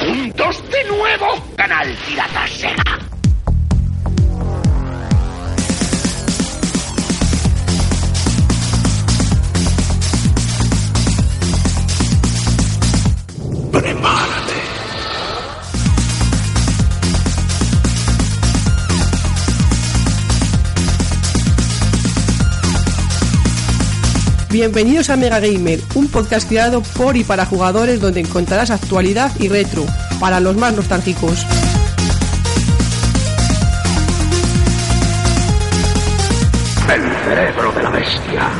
juntos de nuevo. Canal Pirata Sega. Bienvenidos a Mega Gamer, un podcast creado por y para jugadores donde encontrarás actualidad y retro para los más nostálgicos. El cerebro de la bestia.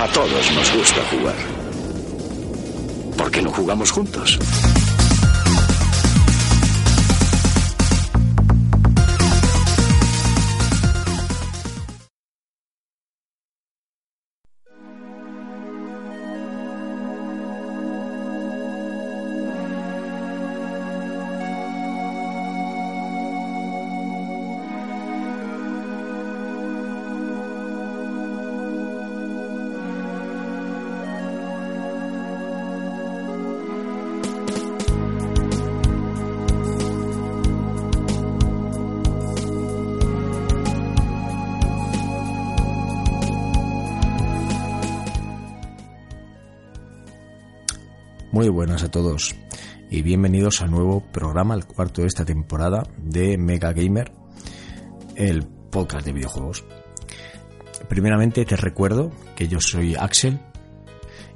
A todos nos gusta jugar. ¿Por qué no jugamos juntos? Buenas a todos y bienvenidos al nuevo programa, el cuarto de esta temporada de Mega Gamer, el podcast de videojuegos. Primeramente te recuerdo que yo soy Axel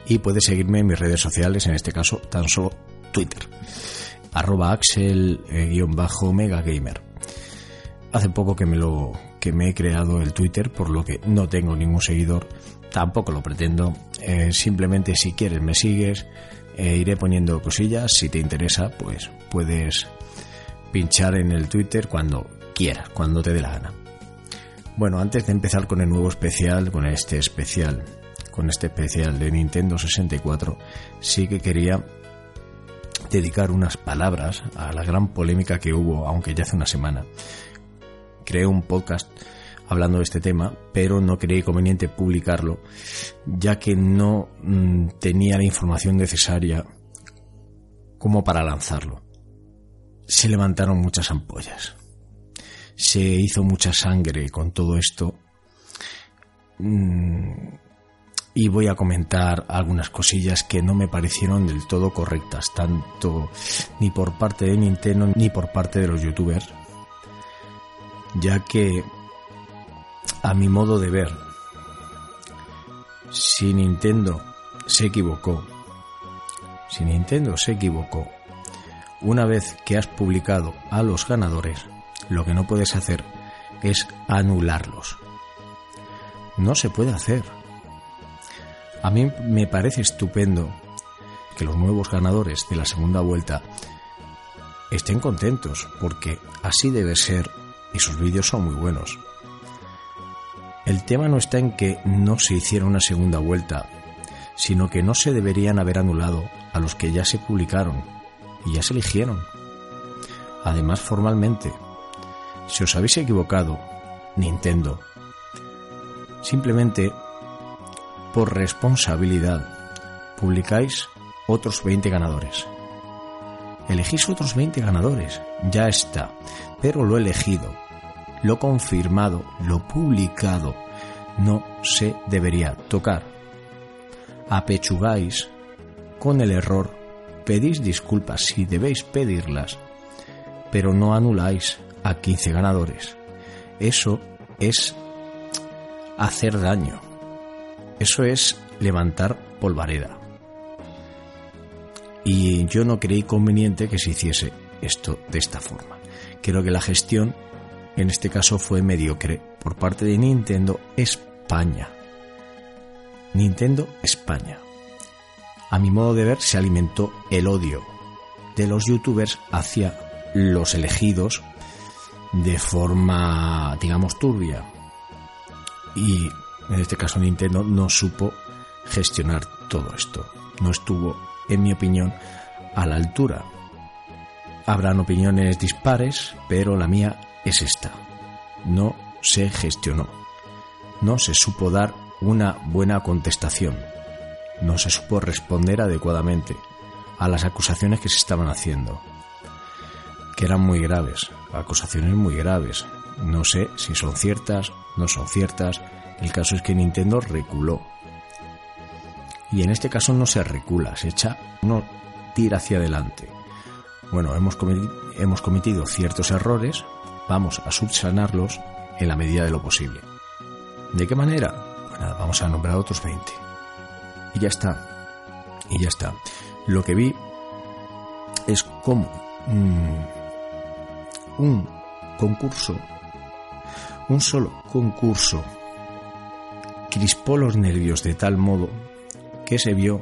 y puedes seguirme en mis redes sociales, en este caso tan solo Twitter, arroba Axel-Megagamer. Hace poco que me lo que me he creado el Twitter, por lo que no tengo ningún seguidor, tampoco lo pretendo. Eh, simplemente si quieres me sigues, eh, iré poniendo cosillas. Si te interesa, pues puedes pinchar en el Twitter cuando quieras, cuando te dé la gana. Bueno, antes de empezar con el nuevo especial, con este especial, con este especial de Nintendo 64, sí que quería dedicar unas palabras a la gran polémica que hubo, aunque ya hace una semana. Creé un podcast hablando de este tema, pero no creí conveniente publicarlo, ya que no mm, tenía la información necesaria como para lanzarlo. Se levantaron muchas ampollas. Se hizo mucha sangre con todo esto. Mm, y voy a comentar algunas cosillas que no me parecieron del todo correctas, tanto ni por parte de Nintendo ni por parte de los youtubers, ya que a mi modo de ver, si Nintendo se equivocó, si Nintendo se equivocó, una vez que has publicado a los ganadores, lo que no puedes hacer es anularlos. No se puede hacer. A mí me parece estupendo que los nuevos ganadores de la segunda vuelta estén contentos, porque así debe ser y sus vídeos son muy buenos. El tema no está en que no se hiciera una segunda vuelta, sino que no se deberían haber anulado a los que ya se publicaron y ya se eligieron. Además, formalmente, si os habéis equivocado, Nintendo, simplemente por responsabilidad, publicáis otros 20 ganadores. Elegís otros 20 ganadores, ya está, pero lo elegido lo confirmado, lo publicado, no se debería tocar. Apechugáis con el error, pedís disculpas si debéis pedirlas, pero no anuláis a 15 ganadores. Eso es hacer daño. Eso es levantar polvareda. Y yo no creí conveniente que se hiciese esto de esta forma. Creo que la gestión en este caso fue mediocre por parte de Nintendo España. Nintendo España. A mi modo de ver se alimentó el odio de los youtubers hacia los elegidos de forma, digamos, turbia. Y en este caso Nintendo no supo gestionar todo esto. No estuvo, en mi opinión, a la altura. Habrán opiniones dispares, pero la mía es esta. No se gestionó. No se supo dar una buena contestación. No se supo responder adecuadamente a las acusaciones que se estaban haciendo, que eran muy graves, acusaciones muy graves. No sé si son ciertas, no son ciertas. El caso es que Nintendo reculó. Y en este caso no se recula, se echa, no tira hacia adelante. Bueno, hemos cometido, hemos cometido ciertos errores, vamos a subsanarlos en la medida de lo posible. ¿De qué manera? Bueno, vamos a nombrar otros 20. Y ya está. Y ya está. Lo que vi es como un concurso, un solo concurso, crispó los nervios de tal modo que se vio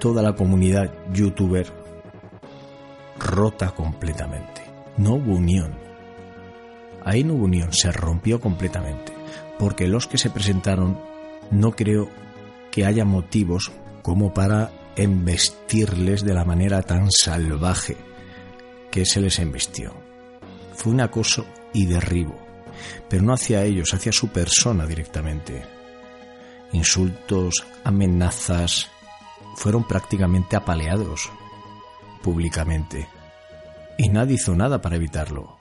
toda la comunidad youtuber rota completamente. No hubo unión. Ahí no hubo unión, se rompió completamente. Porque los que se presentaron no creo que haya motivos como para embestirles de la manera tan salvaje que se les embestió. Fue un acoso y derribo, pero no hacia ellos, hacia su persona directamente. Insultos, amenazas, fueron prácticamente apaleados públicamente. Y nadie hizo nada para evitarlo.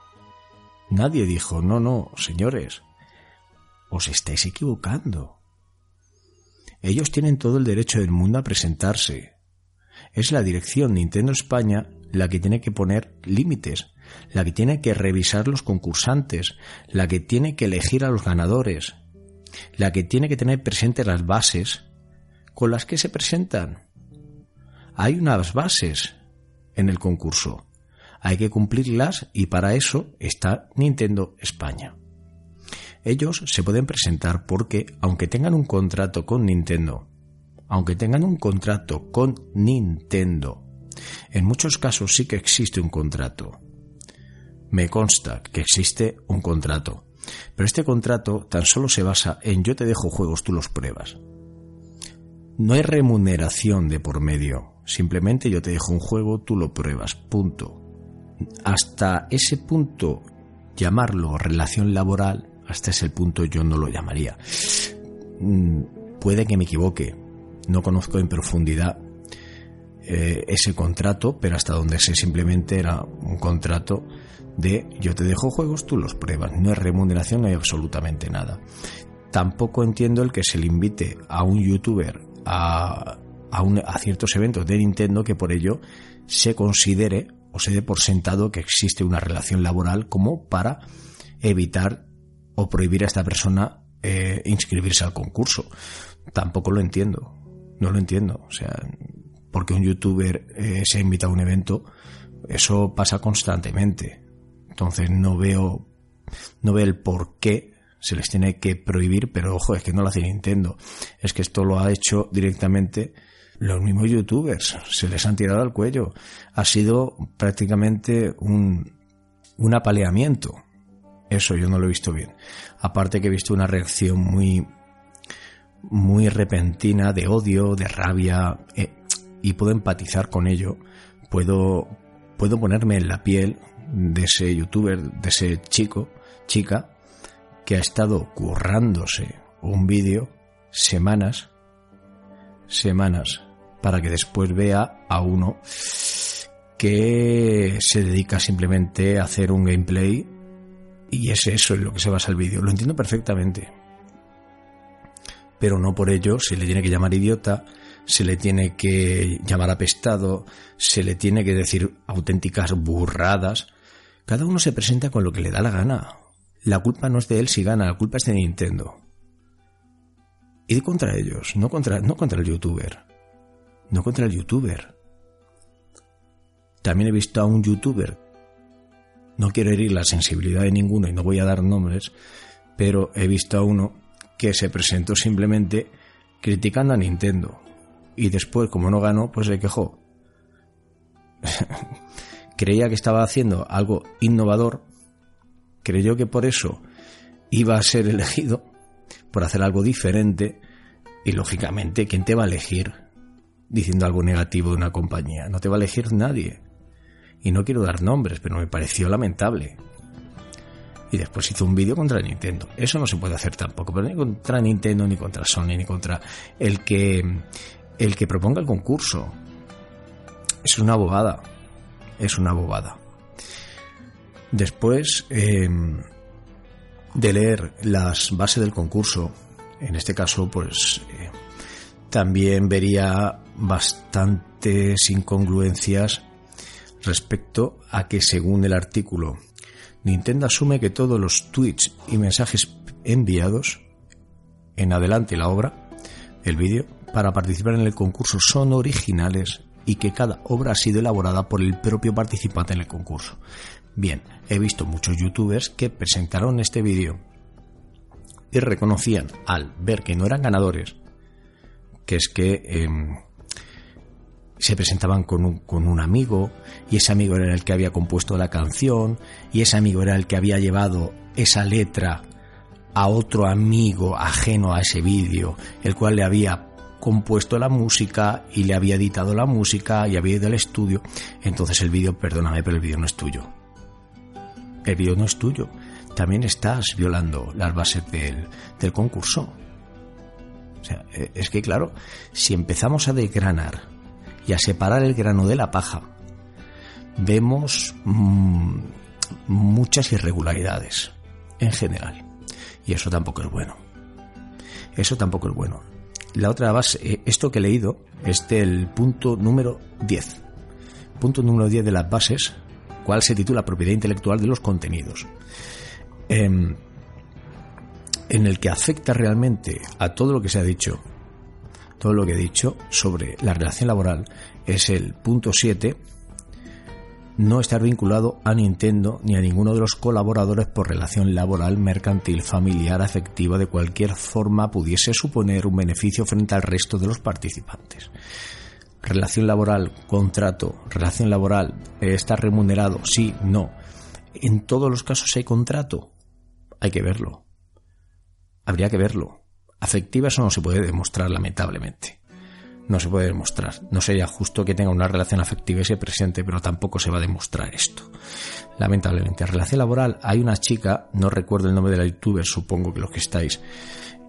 Nadie dijo, no, no, señores, os estáis equivocando. Ellos tienen todo el derecho del mundo a presentarse. Es la dirección Nintendo España la que tiene que poner límites, la que tiene que revisar los concursantes, la que tiene que elegir a los ganadores, la que tiene que tener presentes las bases con las que se presentan. Hay unas bases en el concurso. Hay que cumplirlas y para eso está Nintendo España. Ellos se pueden presentar porque, aunque tengan un contrato con Nintendo, aunque tengan un contrato con Nintendo, en muchos casos sí que existe un contrato. Me consta que existe un contrato, pero este contrato tan solo se basa en yo te dejo juegos, tú los pruebas. No hay remuneración de por medio, simplemente yo te dejo un juego, tú lo pruebas, punto. Hasta ese punto, llamarlo relación laboral, hasta ese punto yo no lo llamaría. Mm, puede que me equivoque, no conozco en profundidad eh, ese contrato, pero hasta donde sé simplemente era un contrato de yo te dejo juegos, tú los pruebas, no hay remuneración, no hay absolutamente nada. Tampoco entiendo el que se le invite a un youtuber a, a ciertos eventos de Nintendo que por ello se considere se dé por sentado que existe una relación laboral como para evitar o prohibir a esta persona eh, inscribirse al concurso. Tampoco lo entiendo. No lo entiendo. O sea, porque un youtuber eh, se invita a un evento, eso pasa constantemente. Entonces no veo, no veo el por qué se les tiene que prohibir, pero ojo, es que no lo hace Nintendo. Es que esto lo ha hecho directamente los mismos youtubers. Se les han tirado al cuello. Ha sido prácticamente un, un apaleamiento. Eso yo no lo he visto bien. Aparte que he visto una reacción muy, muy repentina de odio, de rabia, eh, y puedo empatizar con ello. Puedo, puedo ponerme en la piel de ese youtuber, de ese chico, chica, que ha estado currándose un vídeo semanas, semanas, para que después vea a uno que se dedica simplemente a hacer un gameplay y es eso en lo que se basa el vídeo. Lo entiendo perfectamente. Pero no por ello se le tiene que llamar idiota, se le tiene que llamar apestado, se le tiene que decir auténticas burradas. Cada uno se presenta con lo que le da la gana. La culpa no es de él si gana, la culpa es de Nintendo. Y contra ellos, no contra, no contra el youtuber. No contra el youtuber. También he visto a un youtuber. No quiero herir la sensibilidad de ninguno y no voy a dar nombres, pero he visto a uno que se presentó simplemente criticando a Nintendo. Y después, como no ganó, pues se quejó. Creía que estaba haciendo algo innovador creyó que por eso iba a ser elegido, por hacer algo diferente, y lógicamente, ¿quién te va a elegir diciendo algo negativo de una compañía? No te va a elegir nadie. Y no quiero dar nombres, pero me pareció lamentable. y después hizo un vídeo contra Nintendo. Eso no se puede hacer tampoco, pero ni contra Nintendo, ni contra Sony, ni contra el que, el que proponga el concurso. Es una bobada. Es una bobada. Después em, de leer las bases del concurso, en este caso, pues eh, también vería bastantes incongruencias respecto a que, según el artículo, Nintendo asume que todos los tweets y mensajes enviados en adelante la obra, el vídeo, para participar en el concurso son originales y que cada obra ha sido elaborada por el propio participante en el concurso. Bien, he visto muchos youtubers que presentaron este vídeo y reconocían al ver que no eran ganadores, que es que em, se presentaban con un, con un amigo y ese amigo era el que había compuesto la canción y ese amigo era el que había llevado esa letra a otro amigo ajeno a ese vídeo, el cual le había compuesto la música y le había editado la música y había ido al estudio. Entonces el vídeo, perdóname, pero el vídeo no es tuyo. El vídeo no es tuyo. También estás violando las bases del, del concurso. O sea, e, es que claro, si empezamos a desgranar y a separar el grano de la paja, vemos mm, muchas irregularidades en general. Y eso tampoco es bueno. Eso tampoco es bueno. La otra base, eh, esto que he leído es del punto número 10. Punto número 10 de las bases, cual se titula Propiedad intelectual de los contenidos. Em, en el que afecta realmente a todo lo que se ha dicho todo lo que he dicho sobre la relación laboral es el punto 7, no estar vinculado a Nintendo ni a ninguno de los colaboradores por relación laboral, mercantil, familiar, afectiva, de cualquier forma pudiese suponer un beneficio frente al resto de los participantes. Relación laboral, contrato, relación laboral, ¿está remunerado? Sí, no. En todos los casos hay contrato. Hay que verlo. Habría que verlo afectiva eso no se puede demostrar, lamentablemente. No se puede demostrar. No sería justo que tenga una relación afectiva y se presente, pero tampoco se va a demostrar esto. Lamentablemente. Relación laboral, hay una chica, no recuerdo el nombre de la youtuber, supongo que los que estáis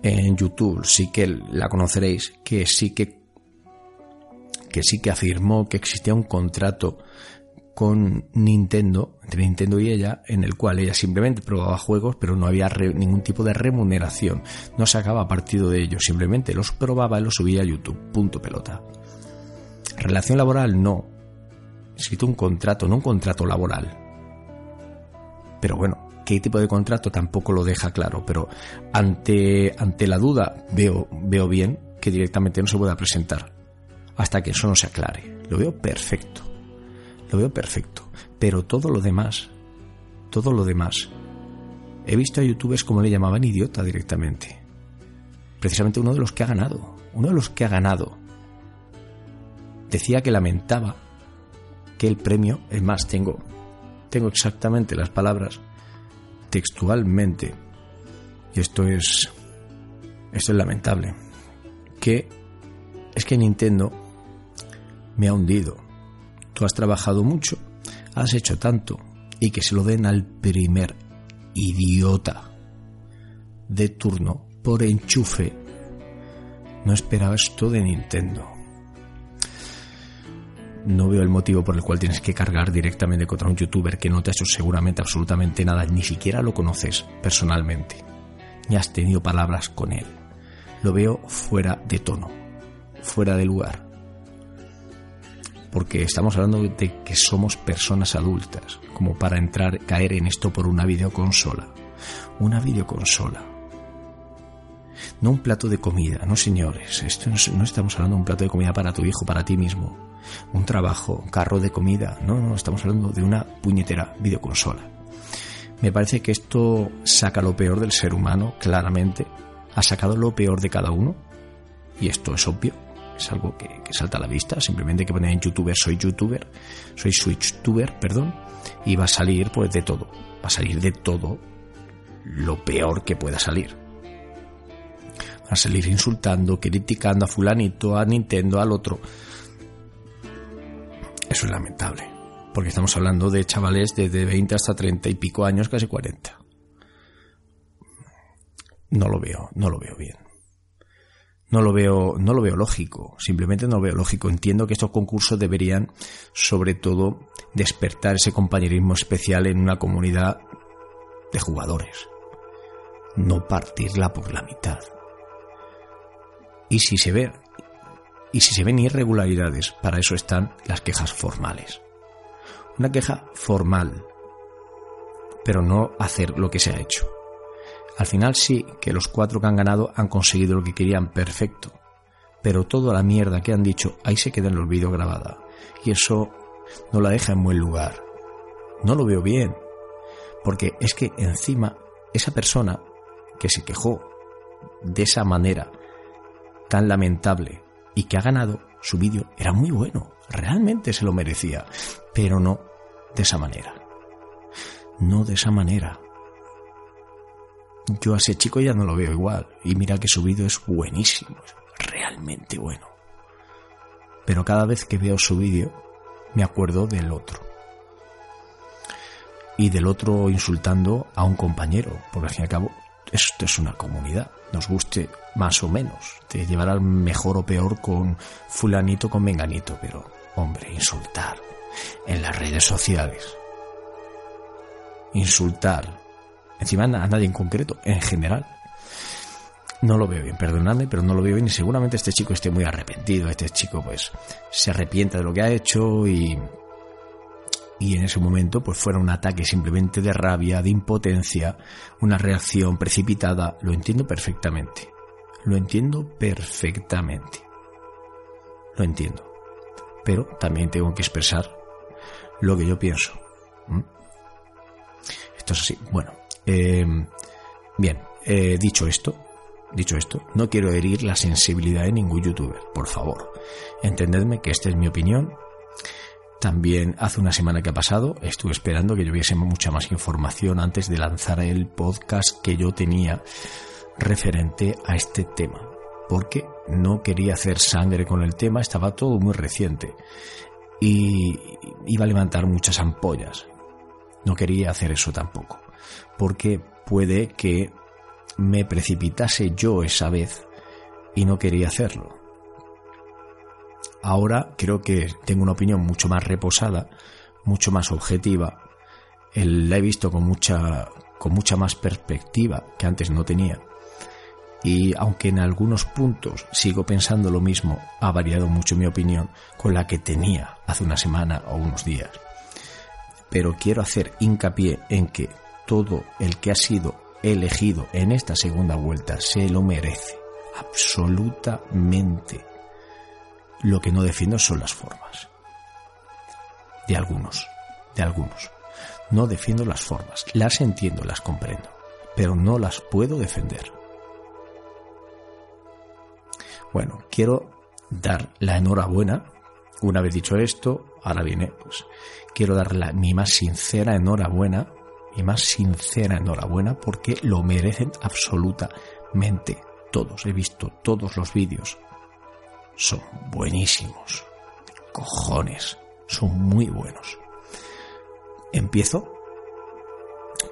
en YouTube sí que la conoceréis, que sí que que sí que afirmó que existía un contrato con Nintendo, entre Nintendo y ella, en el cual ella simplemente probaba juegos, pero no había ningún tipo de remuneración. No sacaba partido de ellos, simplemente los probaba y los subía a YouTube. Punto pelota. Relación laboral, no. Necesito un contrato, no un contrato laboral. Pero bueno, qué tipo de contrato tampoco lo deja claro, pero ante, ante la duda veo, veo bien que directamente no se pueda presentar hasta que eso no se aclare. Lo veo perfecto lo veo perfecto. Pero todo lo demás, todo lo demás, he visto a youtubers como le llamaban idiota directamente. Precisamente uno de los que ha ganado, uno de los que ha ganado, decía que lamentaba que el premio, es más, tengo, tengo exactamente las palabras textualmente, y esto es, esto es lamentable, que es que Nintendo me ha hundido tú has trabajado mucho, has hecho tanto, y que se lo den al primer idiota de turno por enchufe. No esperaba esto de Nintendo. No veo el motivo por el cual tienes que cargar directamente contra un youtuber que no te ha hecho seguramente absolutamente nada, ni siquiera lo conoces personalmente, ni has tenido palabras con él. Lo veo fuera de tono, fuera de lugar porque estamos hablando de que somos personas adultas, como para entrar, caer en esto por una videoconsola. Una videoconsola. No un plato de comida, no señores, esto no, estamos hablando de un plato de comida para tu hijo, para ti mismo. Un trabajo, un carro de comida, no, no, estamos hablando de una puñetera videoconsola. Me parece que esto saca lo peor del ser humano, claramente. Ha sacado lo peor de cada uno, y esto es obvio es algo que, salta a la vista, simplemente que poner en youtuber soy youtuber, soy switchtuber, perdón, y va a salir pues de todo, va a salir de todo lo peor que pueda salir. Va a salir insultando, criticando a fulanito, a Nintendo, al otro. Eso es lamentable, porque estamos hablando de chavales de 20 hasta 30 y pico años, casi 40. no lo veo, no lo veo bien. No lo veo, no lo veo lógico, simplemente no lo veo lógico. Entiendo que estos concursos deberían, sobre todo, despertar ese compañerismo especial en una comunidad de jugadores. No partirla por la mitad. Y si se ve, y si se ven irregularidades, para eso están las quejas formales. Una queja formal, pero no hacer lo que se ha hecho. Al final sí que los cuatro que han ganado han conseguido lo que querían perfecto, pero toda la mierda que han dicho ahí se queda en los vídeos grabada. Y eso no la deja en buen lugar. No lo veo bien, porque es que encima esa persona que se quejó de esa manera tan lamentable y que ha ganado su vídeo era muy bueno, realmente se lo merecía, pero no de esa manera. No de esa manera yo a ese chico ya no lo veo igual. Y mira que su vídeo es buenísimo, realmente bueno. Pero cada vez que veo su vídeo, me acuerdo del otro. Y del otro insultando a un compañero, porque al fin y al cabo esto es una comunidad, nos guste más o menos. Te llevará mejor o peor con fulanito, con menganito, pero hombre, insultar en las redes sociales. Insultar encima a nadie en concreto, en general. No lo veo bien, perdonadme, pero no lo veo bien y seguramente este chico esté muy arrepentido, este chico pues se arrepienta de lo que ha hecho y, y en ese momento pues fuera un ataque simplemente de rabia, de impotencia, una reacción precipitada, lo entiendo perfectamente, lo entiendo perfectamente, lo entiendo, pero también tengo que expresar lo que yo pienso. Esto es así, bueno, eh, bien, eh, dicho esto, dicho esto, no quiero herir la sensibilidad de ningún youtuber, por favor. Entendedme que esta es mi opinión. También hace una semana que ha pasado estuve esperando que yo viese mucha más información antes de lanzar el podcast que yo tenía referente a este tema. Porque no quería hacer sangre con el tema, estaba todo muy reciente. Y iba a levantar muchas ampollas. No quería hacer eso tampoco porque puede que me precipitase yo esa vez y no quería hacerlo. Ahora creo que tengo una opinión mucho más reposada, mucho más objetiva. La he visto con mucha, con mucha más perspectiva que antes no tenía. Y aunque en algunos puntos sigo pensando lo mismo, ha variado mucho mi opinión con la que tenía hace una semana o unos días. Pero quiero hacer hincapié en que todo el que ha sido elegido en esta segunda vuelta se lo merece. Absolutamente. Lo que no defiendo son las formas. De algunos. De algunos. No defiendo las formas. Las entiendo, las comprendo. Pero no las puedo defender. Bueno, quiero dar la enhorabuena. Una vez dicho esto, ahora viene, pues, quiero dar la, mi más sincera enhorabuena mi más sincera enhorabuena porque lo merecen absolutamente todos. He visto todos los vídeos. Son buenísimos. Cojones. Son muy buenos. Empiezo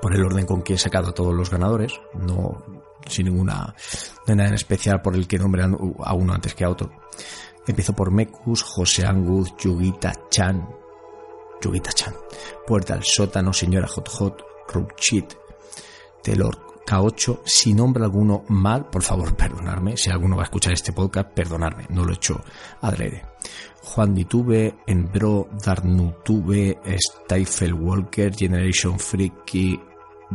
por el orden con que he sacado a todos los ganadores. No sin ninguna de nada en especial por el que nombran a uno antes que a otro. Empiezo por Mekus, José Angus, Yugita Chan, Yugita Chan, Puerta al Sótano, Señora Hot Hot, Ruchit, Telor K8. Si nombra alguno mal, por favor, perdonarme. Si alguno va a escuchar este podcast, perdonarme. No lo he hecho adrede. Juan Ditube, Enbro, Darnutube, Stifle Walker, Generation Freaky,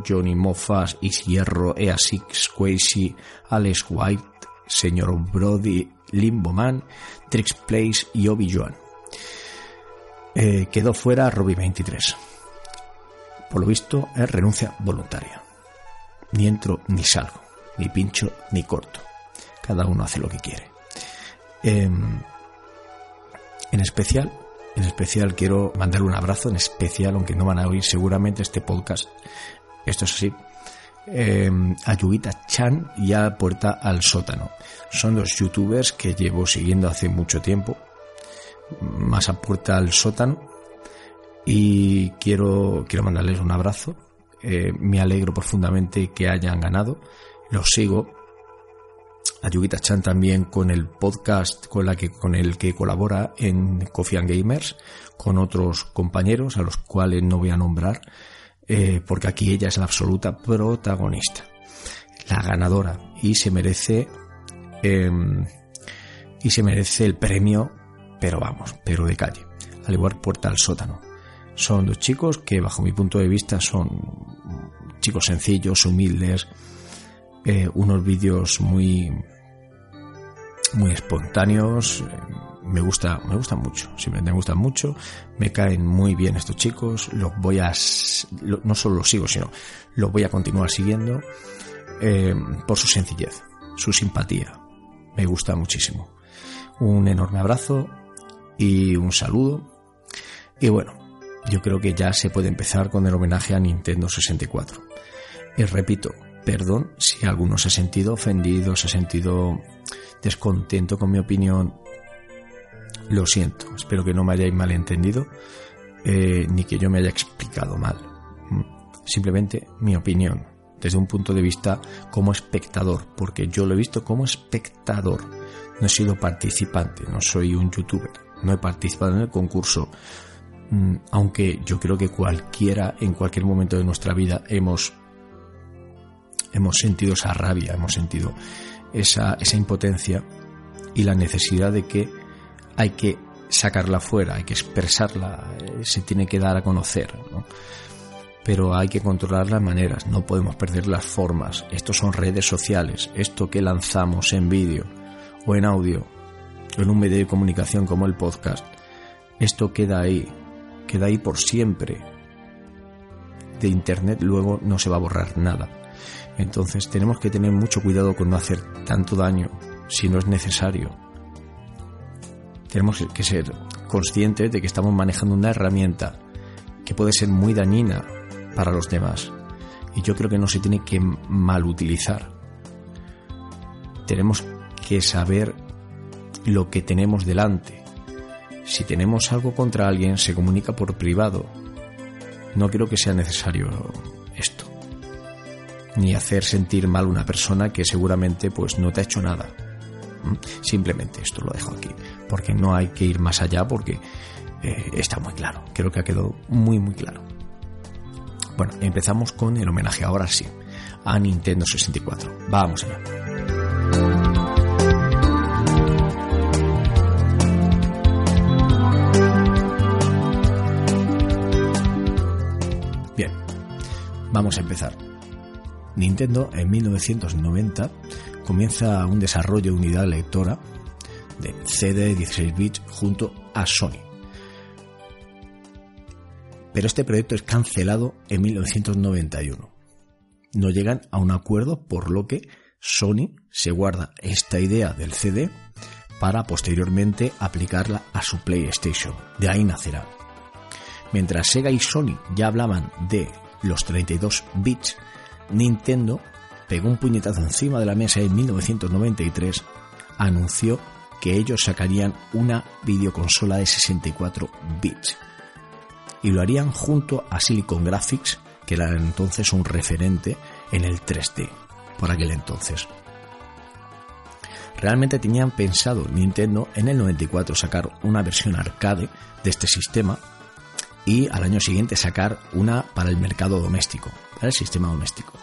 Johnny Moffas, Ishierro, Ea6, Quasi, Alex White, Señor Brody, Limboman, Trix Place y Obi Joan. Eh, quedó fuera Robbie 23. Por lo visto es renuncia voluntaria. Ni entro ni salgo, ni pincho ni corto. Cada uno hace lo que quiere. Em, en especial, en especial quiero mandar un abrazo, en especial, aunque no van a oír seguramente este podcast. Esto es así. Eh, Chan y a Puerta al Sótano. Son dos youtubers que llevo siguiendo hace mucho tiempo. Más a Puerta al Sótano y quiero, quiero mandarles un abrazo. Eh, me alegro profundamente que hayan ganado. los sigo. A Yugita Chan también con el podcast con, la que, con el que colabora en Coffee and Gamers, con otros compañeros a los cuales no voy a nombrar, eh, porque aquí ella es la absoluta protagonista, la ganadora, y se merece, em, y se merece el premio, pero vamos, pero de calle, al igual puerta al sótano. Son dos chicos que bajo mi punto de vista son chicos sencillos, humildes, eh, unos vídeos muy muy espontáneos. Me gusta me gustan mucho simplemente me gustan mucho. Me caen muy bien estos chicos. Los voy a no solo los sigo sino los voy a continuar siguiendo eh, por su sencillez su simpatía. Me gusta muchísimo. Un enorme abrazo y un saludo. Y bueno yo creo que ya se puede empezar con el homenaje a Nintendo 64 y repito Perdón si alguno se ha sentido ofendido, se ha sentido descontento con mi opinión. Lo siento, espero que no me hayáis malentendido eh, ni que yo me haya explicado mal. Mm, simplemente mi opinión, desde un punto de vista como espectador, porque yo lo he visto como espectador. No he sido participante, no soy un youtuber, no he participado en el concurso, aunque yo creo que cualquiera en cualquier momento de nuestra vida hemos hemos sentido esa rabia, hemos sentido esa, esa impotencia y la necesidad de que hay que sacarla fuera, hay que expresarla, eh, se tiene que dar a conocer. Pero hay que controlar las maneras, no podemos perder las formas. Estos son redes sociales, esto que lanzamos en vídeo o en audio o en un medio de comunicación como el podcast, esto queda ahí, queda ahí por siempre. De Internet luego no se va a borrar nada. Entonces tenemos que tener mucho cuidado con no hacer tanto daño si no es necesario. Tenemos que ser conscientes de que estamos manejando una herramienta que puede ser muy dañina para los demás. Y yo creo que no se tiene que mal utilizar. Tenemos que saber lo que tenemos delante. Si tenemos algo contra alguien, se comunica por privado. No creo que sea necesario esto ni hacer sentir mal a una persona que seguramente pues no te ha hecho nada. ¿Mm? Simplemente esto lo dejo aquí, porque no hay que ir más allá porque eh, está muy claro, creo que ha quedado muy muy claro. Bueno, empezamos con el homenaje ahora sí a Nintendo 64. Vamos allá. Vamos a empezar. Nintendo en 1990 comienza un desarrollo de unidad lectora de CD 16 bits junto a Sony. Pero este proyecto es cancelado en 1991. No llegan a un acuerdo por lo que Sony se guarda esta idea del CD para posteriormente aplicarla a su PlayStation. De ahí nacerá. Mientras Sega y Sony ya hablaban de los 32 bits Nintendo pegó un puñetazo encima de la mesa en 1993, anunció que ellos sacarían una videoconsola de 64 bits. Y lo harían junto a Silicon Graphics, que era entonces un referente en el 3D, por aquel entonces. Realmente tenían pensado Nintendo en el 94 sacar una versión arcade de este sistema y al año siguiente sacar una para el mercado doméstico, para el sistema doméstico.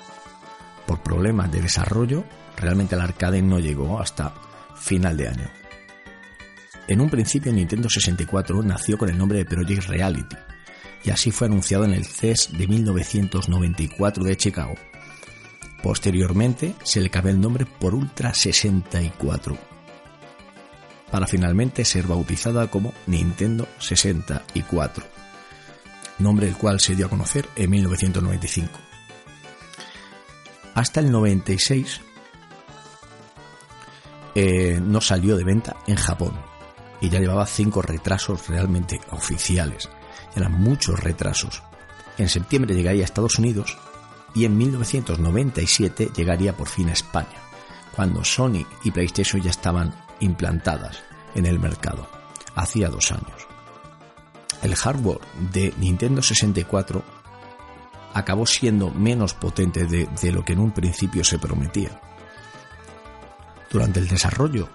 Por problemas de desarrollo, realmente el arcade no llegó hasta final de año. En un principio Nintendo 64 nació con el nombre de Project Reality y así fue anunciado en el CES de 1994 de Chicago. Posteriormente se le cambió el nombre por Ultra 64 para finalmente ser bautizada como Nintendo 64 nombre el cual se dio a conocer en 1995. Hasta el 96 eh, no salió de venta en Japón y ya llevaba cinco retrasos realmente oficiales. Eran muchos retrasos. En septiembre llegaría a Estados Unidos y en 1997 llegaría por fin a España, cuando Sony y PlayStation ya estaban implantadas en el mercado, hacía dos años el hardware de Nintendo 64 acabó siendo menos potente de, lo que en un principio se prometía. Durante el desarrollo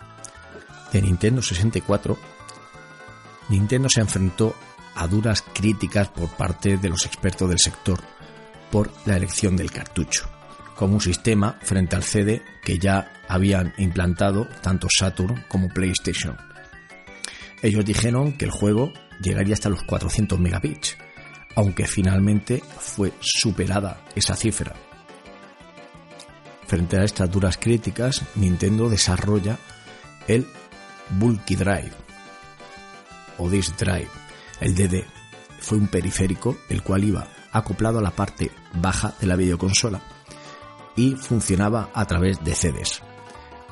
de Nintendo 64, Nintendo se enfrentó a duras críticas por parte de los expertos del sector por la elección del cartucho, como un sistema frente al CD que ya habían implantado tanto Saturn como PlayStation. Ellos dijeron que el juego llegaría hasta los 400 megabits, aunque finalmente fue superada esa cifra. Frente a estas duras críticas, Nintendo desarrolla el Bulky Drive o Disk Drive. El DD fue un periférico el cual iba acoplado a la parte baja de la videoconsola y funcionaba a través de CDs.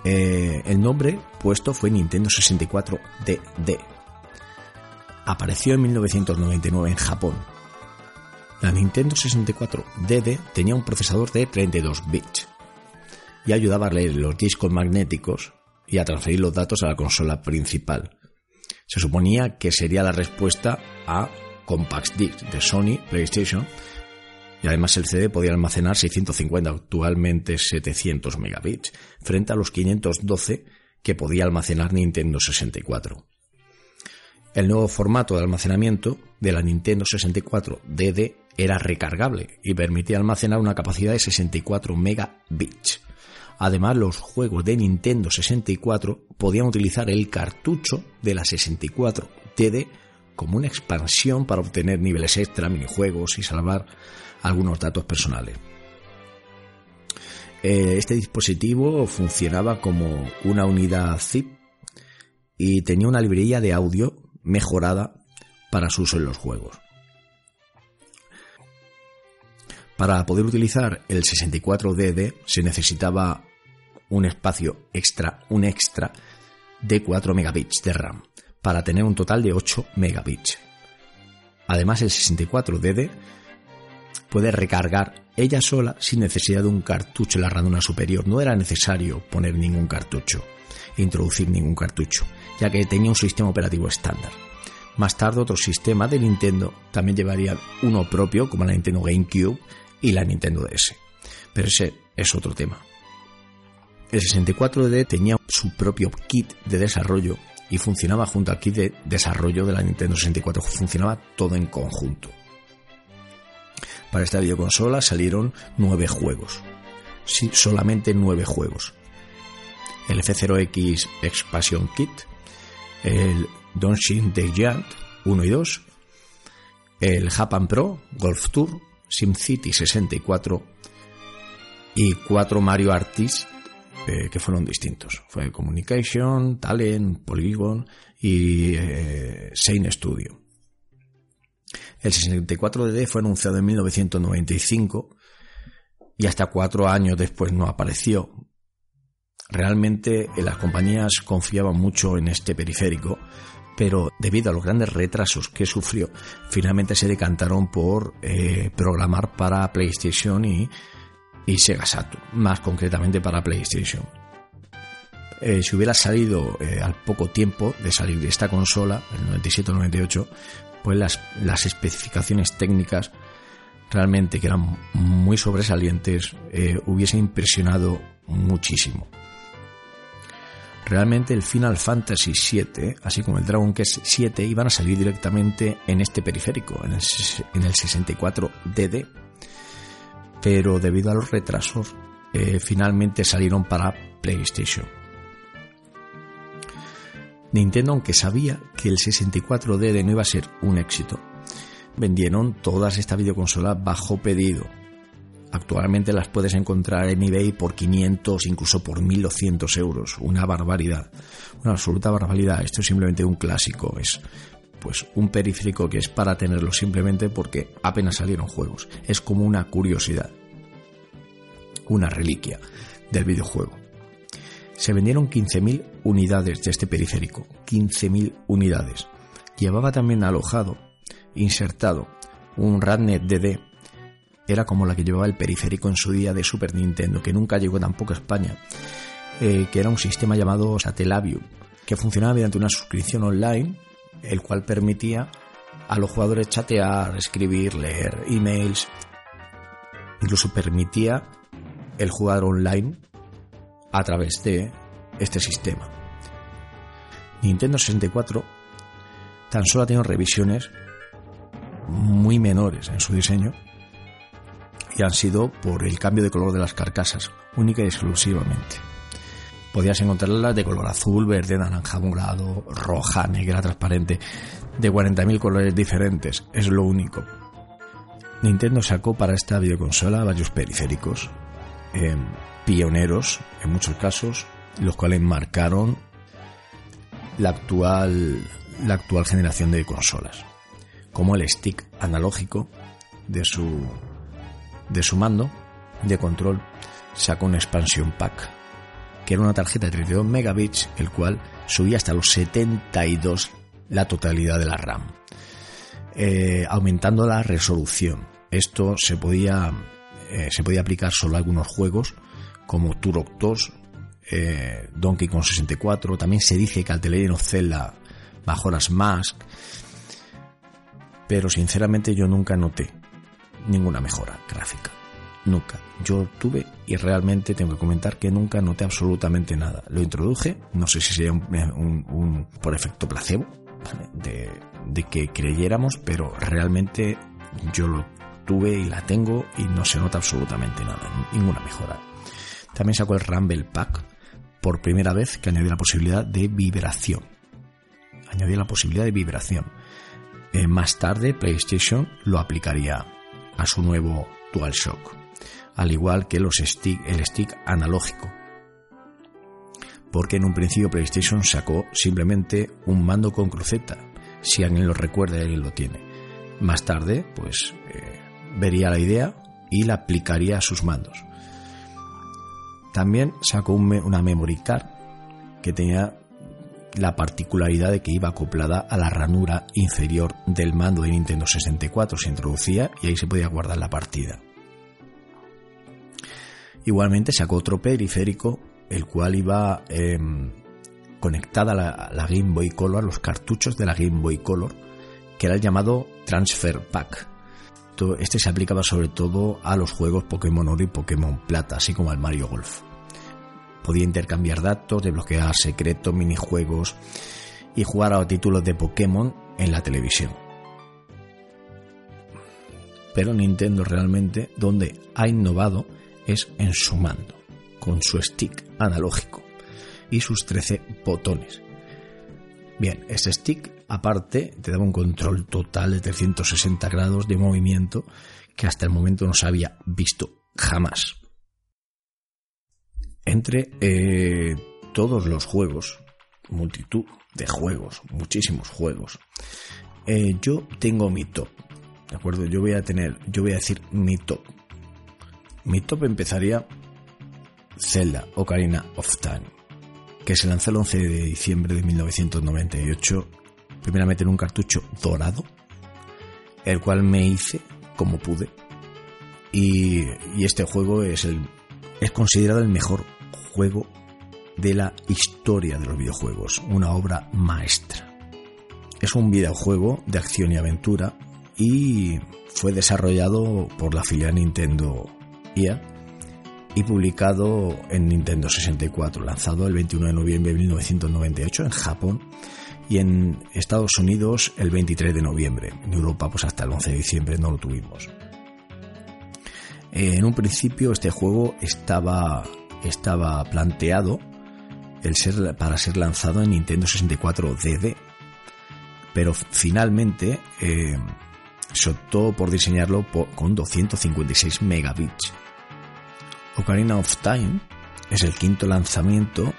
Eh, el nombre puesto fue Nintendo 64 DD. Apareció en 1999 en Japón. La Nintendo 64 DD tenía un procesador de 32 bits y ayudaba a leer los discos magnéticos y a transferir los datos a la consola principal. Se suponía que sería la respuesta a Compact Disc de Sony PlayStation y además el CD podía almacenar 650, actualmente 700 megabits, frente a los 512 que podía almacenar Nintendo 64. El nuevo formato de almacenamiento de la Nintendo 64 DD era recargable y permitía almacenar una capacidad de 64 megabits. Además, los juegos de Nintendo 64 podían utilizar el cartucho de la 64 DD como una expansión para obtener niveles extra, minijuegos y salvar algunos datos personales. Eh, este dispositivo funcionaba como una unidad zip y tenía una librería de audio mejorada para su uso en los juegos. Para poder utilizar el 64DD se necesitaba un espacio extra, un extra de 4 megabits de RAM para tener un total de 8 megabits. Además, el 64DD puede recargar ella sola sin necesidad de un cartucho en la ranura superior. No era necesario poner ningún cartucho, introducir ningún cartucho, ya que tenía un sistema operativo estándar. Más tarde otros sistemas de Nintendo también llevarían uno propio, como la Nintendo GameCube y la Nintendo DS. Pero ese es otro tema. El 64D tenía su propio kit de desarrollo y funcionaba junto al kit de desarrollo de la Nintendo 64. Funcionaba todo en conjunto. Para esta videoconsola salieron nueve juegos. Sí, solamente nueve juegos. El F0X Expansion Kit, el Donshin The Giant 1 y 2, el Japan Pro Golf Tour, SimCity 64 y cuatro Mario Artists eh, que fueron distintos. Fue Communication, Talent, Polygon y eh, Studio. El 64DD fue anunciado en 1995 y hasta cuatro años después no apareció. Realmente eh, las compañías confiaban mucho en este periférico, pero debido a los grandes retrasos que sufrió, finalmente se decantaron por eh, programar para PlayStation y Sega Saturn, más concretamente para PlayStation. Eh, si hubiera salido al poco tiempo de salir de esta consola, el 97-98, pues las, especificaciones técnicas realmente que eran muy sobresalientes hubiesen impresionado muchísimo. Realmente el Final Fantasy VII, así como el Dragon Quest 7, iban a salir directamente en este periférico, en el, en el 64DD, pero debido a los retrasos eh, finalmente salieron para PlayStation. Nintendo, aunque sabía que el 64DD no iba a ser un éxito, vendieron todas estas videoconsolas bajo pedido. Actualmente las puedes encontrar en eBay por 500, incluso por 1200 euros. Una barbaridad, una absoluta barbaridad. Esto es simplemente un clásico. Es pues un periférico que es para tenerlo simplemente porque apenas salieron juegos. Es como una curiosidad, una reliquia del videojuego. Se vendieron 15.000 unidades de este periférico, 15.000 unidades. Llevaba también alojado, insertado, un Radnet DD. Era como la que llevaba el periférico en su día de Super Nintendo, que nunca llegó tampoco a España, eh, que era un sistema llamado Satellaview, que funcionaba mediante una suscripción online el cual permitía a los jugadores chatear, escribir, leer emails incluso permitía el jugar online a través de este sistema. Nintendo 64 tan solo ha tenido revisiones muy menores en su diseño y han sido por el cambio de color de las carcasas, única y exclusivamente. Podías encontrarlas de color azul, verde, naranja, morado, roja, negra, transparente, de 40.000 colores diferentes, es lo único. Nintendo sacó para esta videoconsola varios periféricos, eh, pioneros en muchos casos, los cuales marcaron la actual, la actual generación de consolas, como el stick analógico de su, de su mando de control sacó un expansion pack, que era una tarjeta de 32 megabits, el cual subía hasta los 72 la totalidad de la RAM, eh, aumentando la resolución. Esto se podía, eh, se podía aplicar solo a algunos juegos, como Turok 2, eh, Donkey Kong 64. También se dice que al of Zelda Majora's Mask. Pero sinceramente yo nunca noté ninguna mejora gráfica. Nunca. Yo tuve y realmente tengo que comentar que nunca noté absolutamente nada. Lo introduje, no sé si sería un, por efecto placebo, de, que creyéramos, pero realmente yo lo tuve y la tengo y no se nota absolutamente nada, ninguna mejora. También sacó el Rumble Pack por primera vez que añadió la posibilidad de vibración. Añadió la posibilidad de vibración. Eh, más tarde PlayStation lo aplicaría a su nuevo DualShock, al igual que los stick, el stick analógico. Porque en un principio PlayStation sacó simplemente un mando con cruceta, si alguien lo recuerda y alguien lo tiene. Más tarde, pues eh, vería la idea y la aplicaría a sus mandos. También sacó una memory card que tenía la particularidad de que iba acoplada a la ranura inferior del mando de Nintendo 64. Se introducía y ahí se podía guardar la partida. Igualmente sacó otro periférico, el cual iba em, conectada la, la, Game Boy Color, a los cartuchos de la Game Boy Color, que era el llamado Transfer Pack. Este se aplicaba sobre todo a los juegos Pokémon Oro y Pokémon Plata, así como al Mario Golf. Podía intercambiar datos, desbloquear secretos, minijuegos y jugar a títulos de Pokémon en la televisión. Pero Nintendo realmente, donde ha innovado, es en su mando, con su stick analógico y sus 13 botones. Bien, este stick aparte te daba un control total de 360 grados de movimiento que hasta el momento no se había visto jamás. Entre eh, todos los juegos, multitud de juegos, muchísimos juegos, eh, yo tengo mi top. ¿De acuerdo? Yo voy a tener, yo voy a decir mi top. Mi top empezaría Zelda Ocarina of Time, que se lanzó el 11 de diciembre de 1998, primeramente en un cartucho dorado, el cual me hice como pude. Y, y este juego es el es considerado el mejor juego de la historia de los videojuegos, una obra maestra. Es un videojuego de acción y aventura y fue desarrollado por la filial Nintendo IA y publicado en Nintendo 64, lanzado el 21 de noviembre de 1998 en Japón y en Estados Unidos el 23 de noviembre. En Europa pues hasta el 11 de diciembre no lo tuvimos. En un principio este juego estaba, estaba planteado para ser lanzado en Nintendo 64 DD, pero finalmente eh, se optó por diseñarlo con 256 megabits. Ocarina of Time es el quinto lanzamiento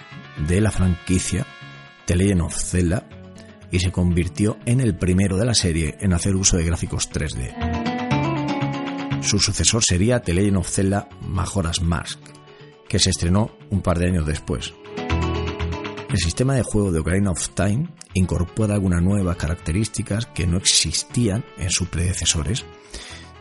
de la franquicia The Legend of Zelda y se convirtió en el primero de la serie en hacer uso de gráficos 3D. Su sucesor sería The Legend of Zelda Majora's Mask, que se estrenó un par de años después. El sistema de juego de Ocarina of Time incorpora algunas nuevas características que no existían en sus predecesores,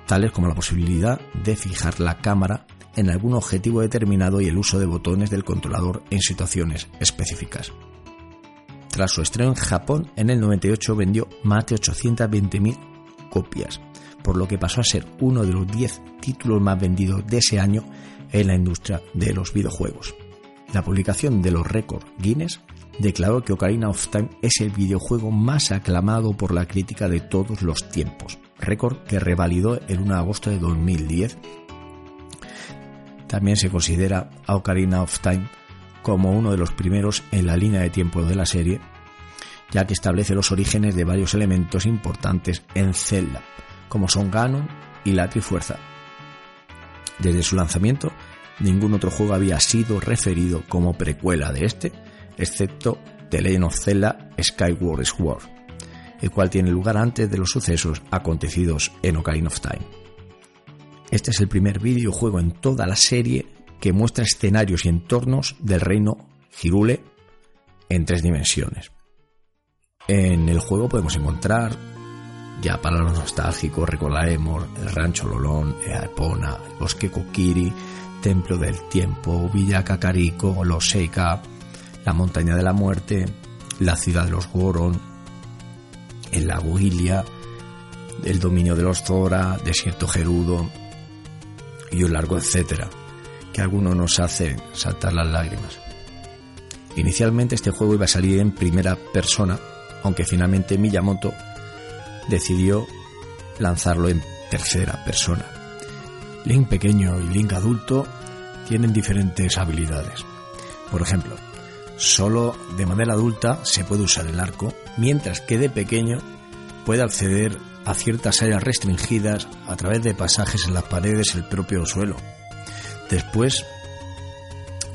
tales como la posibilidad de fijar la cámara en algún objetivo determinado y el uso de botones del controlador en situaciones específicas. Tras su estreno en Japón, en el 98 vendió más de 820.000 copias, por lo que pasó a ser uno de los 10 títulos más vendidos de ese año en la industria de los videojuegos. La publicación de los récords Guinness declaró que Ocarina of Time es el videojuego más aclamado por la crítica de todos los tiempos, récord que revalidó el 1 de agosto de 2010. También se considera a Ocarina of Time como uno de los primeros en la línea de tiempo de la serie, ya que establece los orígenes de varios elementos importantes en Zelda, como son Ganon y la Trifuerza. Desde su lanzamiento, ningún otro juego había sido referido como precuela de este, excepto The Legend of Zelda Skyward Sword, el cual tiene lugar antes de los sucesos acontecidos en Ocarina of Time. Este es el primer videojuego en toda la serie que muestra escenarios y entornos del reino Hirule en tres dimensiones. En el juego podemos encontrar, ya para los nostálgicos, recordaremos el rancho Lolón, Epona, el bosque Kokiri, Templo del Tiempo, Villa Kakariko, los Seika, la Montaña de la Muerte, la ciudad de los Goron, el lago el dominio de los Zora, desierto Gerudo y un largo etcétera, que a algunos nos hace saltar las lágrimas. Inicialmente este juego iba a salir en primera persona, aunque finalmente Miyamoto decidió lanzarlo en tercera persona. Link pequeño y Link adulto tienen diferentes habilidades. Por ejemplo, Solo de manera adulta se puede usar el arco, mientras que de pequeño puede acceder a ciertas áreas restringidas a través de pasajes en las paredes del propio suelo. Después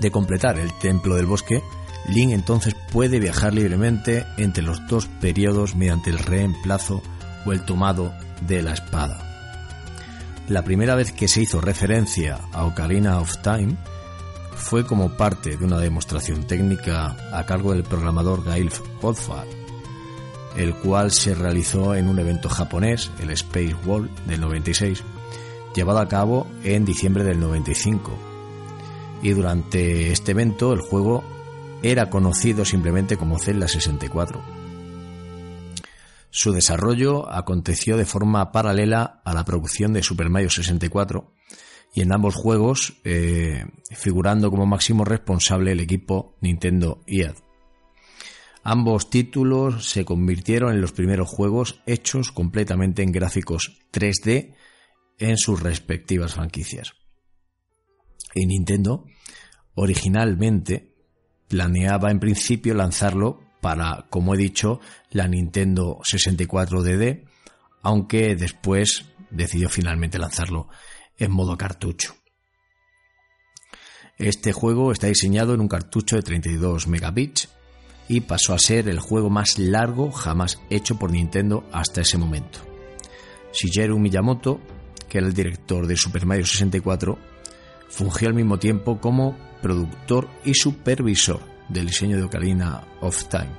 de completar el templo del bosque, Link entonces puede viajar libremente entre los dos periodos mediante el reemplazo el tomado de la espada. La primera vez que se hizo referencia a Ocarina of Time fue como parte de una demostración técnica a cargo del programador Gail Godfar, el cual se realizó en un evento japonés, el Space World del 96, llevado a cabo en diciembre del 95. Y durante este evento el juego era conocido simplemente como Zelda 64. Su desarrollo aconteció de forma paralela a la producción de Super Mario 64 y en ambos juegos eh, figurando como máximo responsable el equipo Nintendo EAD. Ambos títulos se convirtieron en los primeros juegos hechos completamente en gráficos 3D en sus respectivas franquicias. Y Nintendo originalmente planeaba en principio lanzarlo para, como he dicho, la Nintendo 64 DD, aunque después decidió finalmente lanzarlo en modo cartucho. Este juego está diseñado en un cartucho de 32 megabits y pasó a ser el juego más largo jamás hecho por Nintendo hasta ese momento. Shigeru Miyamoto, que era el director de Super Mario 64, fungió al mismo tiempo como productor y supervisor del diseño de Ocarina of Time,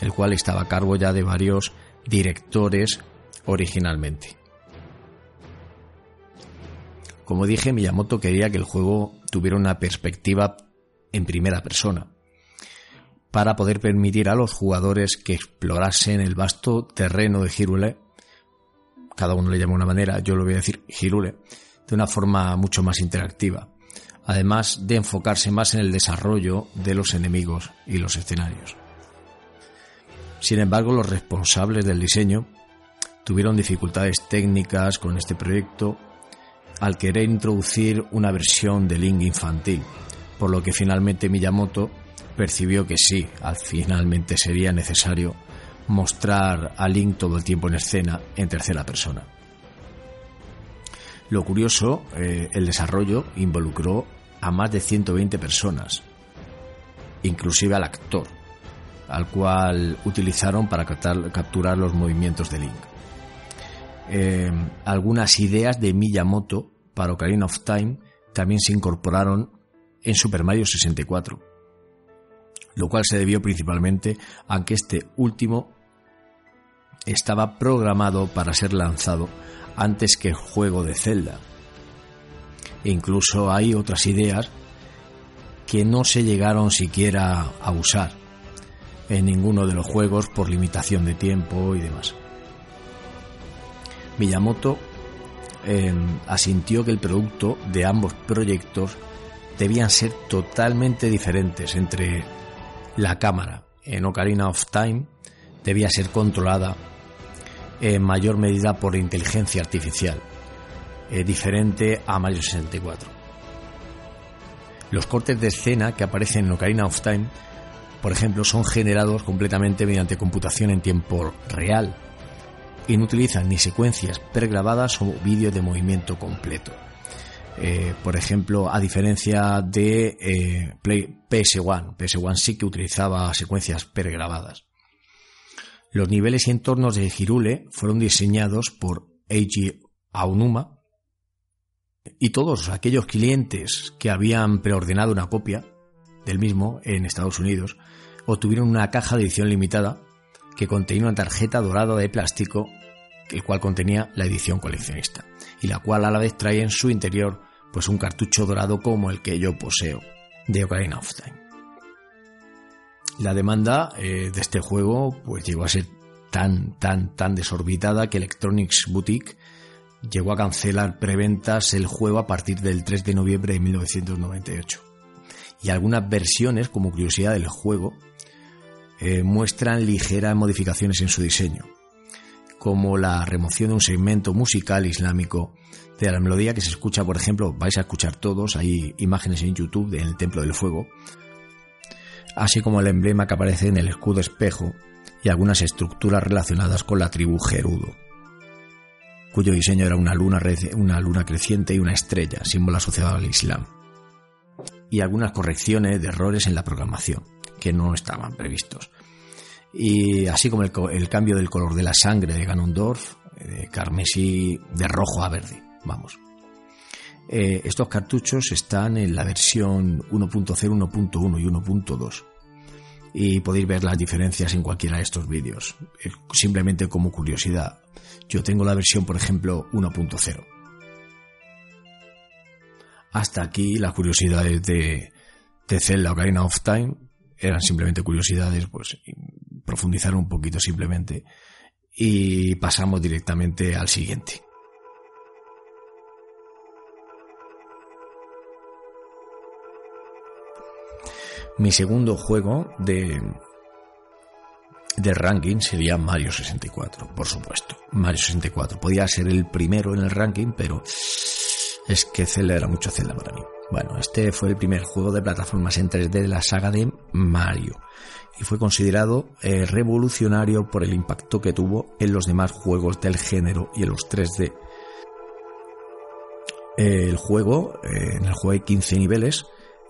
el cual estaba a cargo ya de varios directores originalmente. Como dije, Miyamoto quería que el juego tuviera una perspectiva en primera persona, para poder permitir a los jugadores que explorasen el vasto terreno de Hirule, cada uno le llama una manera, yo lo voy a decir Hirule, de una forma mucho más interactiva, además de enfocarse más en el desarrollo de los enemigos y los escenarios. Sin embargo, los responsables del diseño tuvieron dificultades técnicas con este proyecto al querer introducir una versión de Link infantil, por lo que finalmente Miyamoto percibió que sí, al finalmente sería necesario mostrar a Link todo el tiempo en escena en tercera persona. Lo curioso, eh, el desarrollo involucró a más de 120 personas, inclusive al actor, al cual utilizaron para capturar los movimientos de Link. Eh, algunas ideas de Miyamoto para Ocarina of Time también se incorporaron en Super Mario 64, lo cual se debió principalmente a que este último estaba programado para ser lanzado antes que el juego de Zelda. Incluso hay otras ideas que no se llegaron siquiera a usar en ninguno de los juegos por limitación de tiempo y demás. Miyamoto eh, asintió que el producto de ambos proyectos debían ser totalmente diferentes entre la cámara en Ocarina of Time debía ser controlada en mayor medida por inteligencia artificial, eh, diferente a Mario 64. Los cortes de escena que aparecen en Ocarina of Time, por ejemplo, son generados completamente mediante computación en tiempo real y no utilizan ni secuencias pregrabadas o vídeo de movimiento completo. Eh, por ejemplo, a diferencia de eh, PS1, PS1 sí que utilizaba secuencias pregrabadas. Los niveles y entornos de Hirule fueron diseñados por Eiji Aonuma y todos aquellos clientes que habían preordenado una copia del mismo en Estados Unidos obtuvieron una caja de edición limitada que contenía una tarjeta dorada de plástico, el cual contenía la edición coleccionista, y la cual a la vez trae en su interior pues un cartucho dorado como el que yo poseo de Ocarina of Time. La demanda eh, de este juego pues llegó a ser tan, tan, tan desorbitada que Electronics Boutique llegó a cancelar preventas el juego a partir del 3 de noviembre de 1998. Y algunas versiones, como curiosidad del juego, eh, muestran ligeras modificaciones en su diseño, como la remoción de un segmento musical islámico de la melodía que se escucha, por ejemplo, vais a escuchar todos, hay imágenes en YouTube del Templo del Fuego, así como el emblema que aparece en el escudo espejo y algunas estructuras relacionadas con la tribu Gerudo, cuyo diseño era una luna, una luna creciente y una estrella, símbolo asociado al Islam, y algunas correcciones de errores en la programación, que no estaban previstos. Y así como el, cambio del color de la sangre de Ganondorf, de carmesí de rojo a verde, vamos. Eh, estos cartuchos están en la versión 1.0, 1.1 y 1.2 y podéis ver las diferencias en cualquiera de estos vídeos. Eh, simplemente como curiosidad, yo tengo la versión, por ejemplo, 1.0. Hasta aquí las curiosidades de, de Zelda Ocarina of Time eran simplemente curiosidades, pues profundizar un poquito simplemente y pasamos directamente al siguiente. Mi segundo juego de, de ranking sería Mario 64, por supuesto. Mario 64. Podía ser el primero en el ranking, pero es que Zelda era mucho Zelda para mí. Bueno, este fue el primer juego de plataformas en 3D de la saga de Mario y fue considerado eh, revolucionario por el impacto que tuvo en los demás juegos del género y en los 3D. el juego, eh, en el juego hay 15 niveles,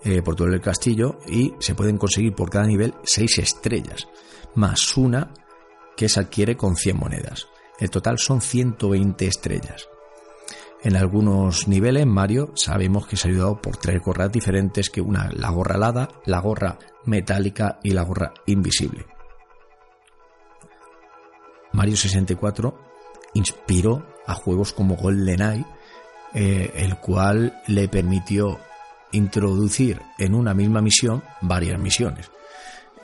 eh, por todo el castillo y se pueden conseguir por cada nivel 6 estrellas, más una que se adquiere con 100 monedas. El total son 120 estrellas. En algunos niveles Mario sabemos que se ha ayudado por tres gorras diferentes que una la gorra alada, la gorra metálica y la gorra invisible. Mario 64 inspiró a juegos como GoldenEye, eh, el cual le permitió introducir en una misma misión varias misiones,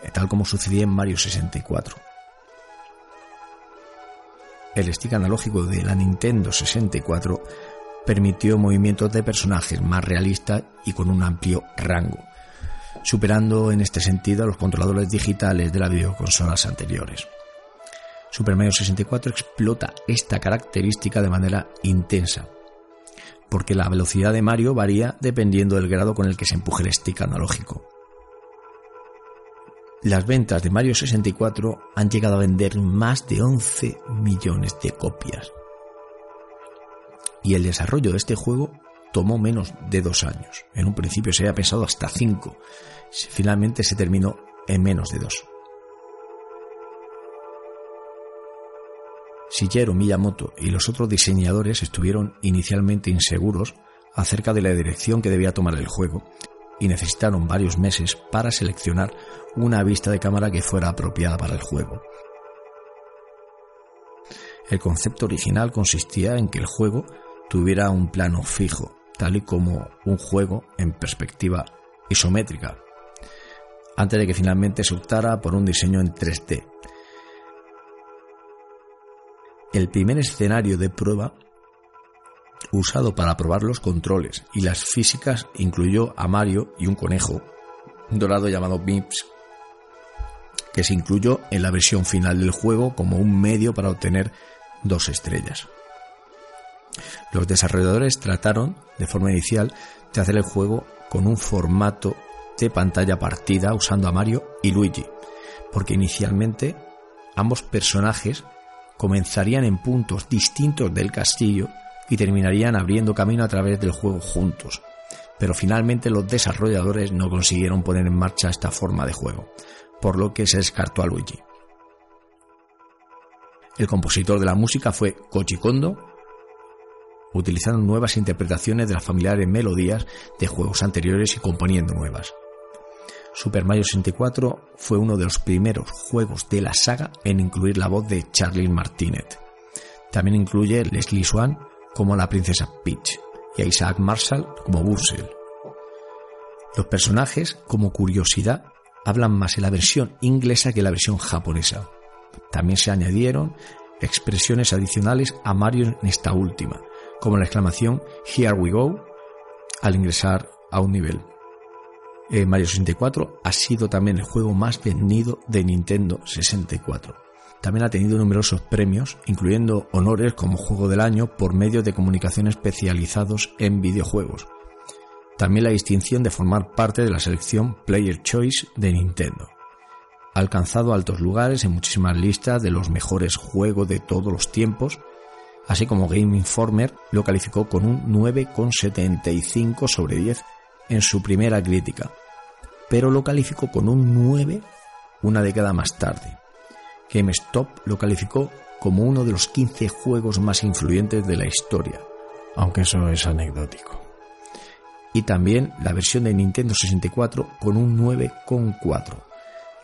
eh, tal como sucedía en Mario 64. El stick analógico de la Nintendo 64 permitió movimientos de personajes más realistas y con un amplio rango, superando en este sentido a los controladores digitales de las videoconsolas anteriores. Super Mario 64 explota esta característica de manera intensa, porque la velocidad de Mario varía dependiendo del grado con el que se empuje el stick analógico. Las ventas de Mario 64 han llegado a vender más de 11 millones de copias. Y el desarrollo de este juego tomó menos de dos años. En un principio se había pensado hasta cinco. Finalmente se terminó en menos de dos. Shigeru Miyamoto y los otros diseñadores estuvieron inicialmente inseguros acerca de la dirección que debía tomar el juego y necesitaron varios meses para seleccionar una vista de cámara que fuera apropiada para el juego. El concepto original consistía en que el juego tuviera un plano fijo, tal y como un juego en perspectiva isométrica, antes de que finalmente se optara por un diseño en 3D, el primer escenario de prueba usado para probar los controles y las físicas incluyó a Mario y un conejo dorado llamado Mips, que se incluyó en la versión final del juego como un medio para obtener dos estrellas. Los desarrolladores trataron, de forma inicial, de hacer el juego con un formato de pantalla partida usando a Mario y Luigi, porque inicialmente ambos personajes comenzarían en puntos distintos del castillo y terminarían abriendo camino a través del juego juntos. Pero finalmente los desarrolladores no consiguieron poner en marcha esta forma de juego, por lo que se descartó a Luigi. El compositor de la música fue Koji Kondo, utilizando nuevas interpretaciones de las familiares melodías de juegos anteriores y componiendo nuevas. Super Mario 64 fue uno de los primeros juegos de la saga en incluir la voz de Charlie Martinet. También incluye Leslie Swan como la princesa Peach y a Isaac Marshall como Bursell. Los personajes, como curiosidad, hablan más en la versión inglesa que en la versión japonesa. También se añadieron expresiones adicionales a Mario en esta última, como la exclamación Here we go al ingresar a un nivel. Eh, Mario 64 ha sido también el juego más vendido de Nintendo 64. También ha tenido numerosos premios, incluyendo honores como Juego del Año por medios de comunicación especializados en videojuegos. También la distinción de formar parte de la selección Player Choice de Nintendo. Ha alcanzado altos lugares en muchísimas listas de los mejores juegos de todos los tiempos, así como Game Informer lo calificó con un 9,75 sobre 10 en su primera crítica, pero lo calificó con un 9 una década más tarde. GameStop lo calificó como uno de los 15 juegos más influyentes de la historia, aunque eso es anecdótico. Y también la versión de Nintendo 64 con un 9,4.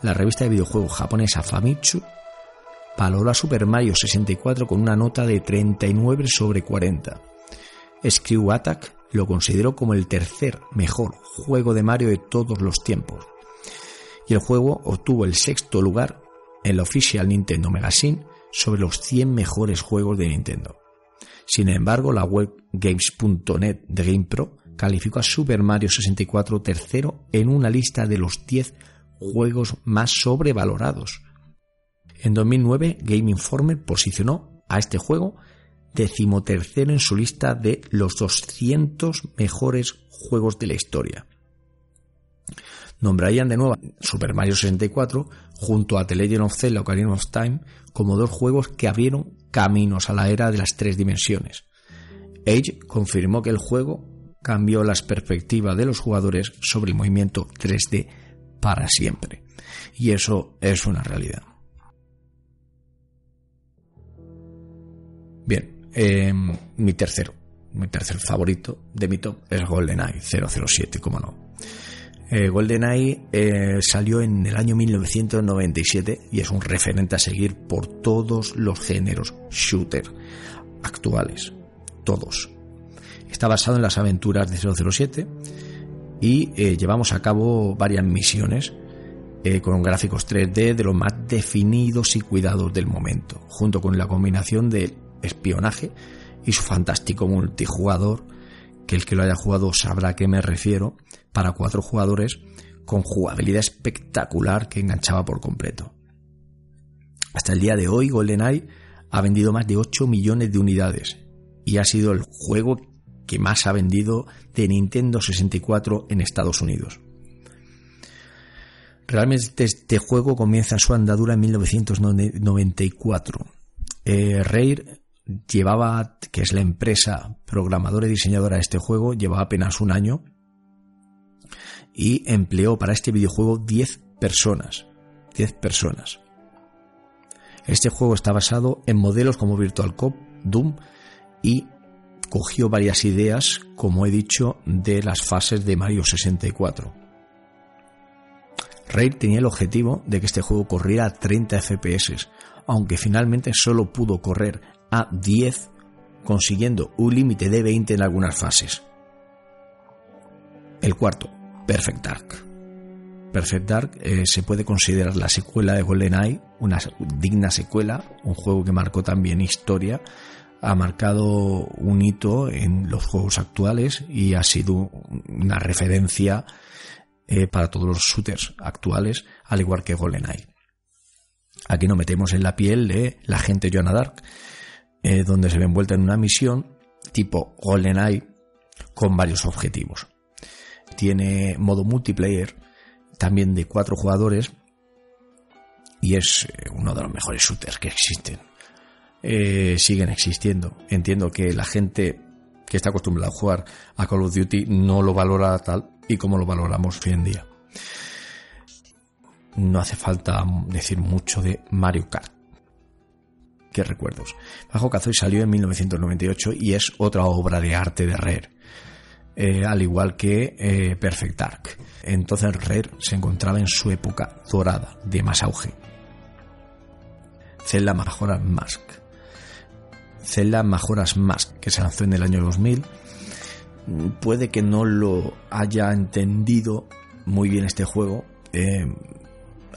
La revista de videojuegos japonesa Famitsu valoró a Super Mario 64 con una nota de 39 sobre 40. Screw Attack lo consideró como el tercer mejor juego de Mario de todos los tiempos. Y el juego obtuvo el sexto lugar en la Official Nintendo Magazine sobre los 100 mejores juegos de Nintendo. Sin embargo, la web games.net de GamePro calificó a Super Mario 64 tercero en una lista de los 10 juegos más sobrevalorados. En 2009, Game Informer posicionó a este juego decimotercero en su lista de los 200 mejores juegos de la historia. Nombrarían de nuevo Super Mario 64 junto a The Legend of Zelda Ocarina of Time como dos juegos que abrieron caminos a la era de las tres dimensiones. Age confirmó que el juego cambió las perspectivas de los jugadores sobre el movimiento 3D para siempre. Y eso es una realidad. Em, mi tercero, mi tercer favorito de mi top es GoldenEye 007, como no. Eh, GoldenEye eh, salió en el año 1997 y es un referente a seguir por todos los géneros shooter actuales, todos. Está basado en las aventuras de 007 y eh, llevamos a cabo varias misiones con gráficos 3D de los más definidos y cuidados del momento, junto con la combinación de espionaje y su fantástico multijugador, que el que lo haya jugado sabrá a qué me refiero, para cuatro jugadores con jugabilidad espectacular que enganchaba por completo. Hasta el día de hoy GoldenEye ha vendido más de 8 millones de unidades y ha sido el juego que más ha vendido de Nintendo 64 en Estados Unidos. Realmente este juego comienza su andadura en 1994. Eh, llevaba, que es la empresa programadora y diseñadora de este juego, llevaba apenas un año y empleó para este videojuego 10 personas. 10 personas. Este juego está basado en modelos como Virtual Cop, Doom y cogió varias ideas, como he dicho, de las fases de Mario 64. Raid tenía el objetivo de que este juego corriera a 30 FPS, aunque finalmente solo pudo correr a 10, consiguiendo un límite de 20 en algunas fases. El cuarto, Perfect Dark. Perfect Dark eh, se puede considerar la secuela de GoldenEye, una digna secuela, un juego que marcó también historia, ha marcado un hito en los juegos actuales y ha sido una referencia eh, para todos los shooters actuales, al igual que GoldenEye. Aquí nos metemos en la piel de la gente Joanna Dark, eh, donde se ve envuelta en una misión tipo GoldenEye con varios objetivos. Tiene modo multiplayer, también de cuatro jugadores, y es eh, uno de los mejores shooters que existen. Eh, siguen existiendo. Entiendo que la gente que está acostumbrada a jugar a Call of Duty no lo valora tal y como lo valoramos hoy en día. No hace falta decir mucho de Mario Kart. Qué recuerdos. Bajo Kazooie salió en 1998 y es otra obra de arte de Rare. Eh, al igual que eh, Perfect Dark. Entonces Rare se encontraba en su época dorada, de más auge. Zelda Majora's Mask. Zelda Majora's Mask, que se lanzó en el año 2000. Puede que no lo haya entendido muy bien este juego, eh,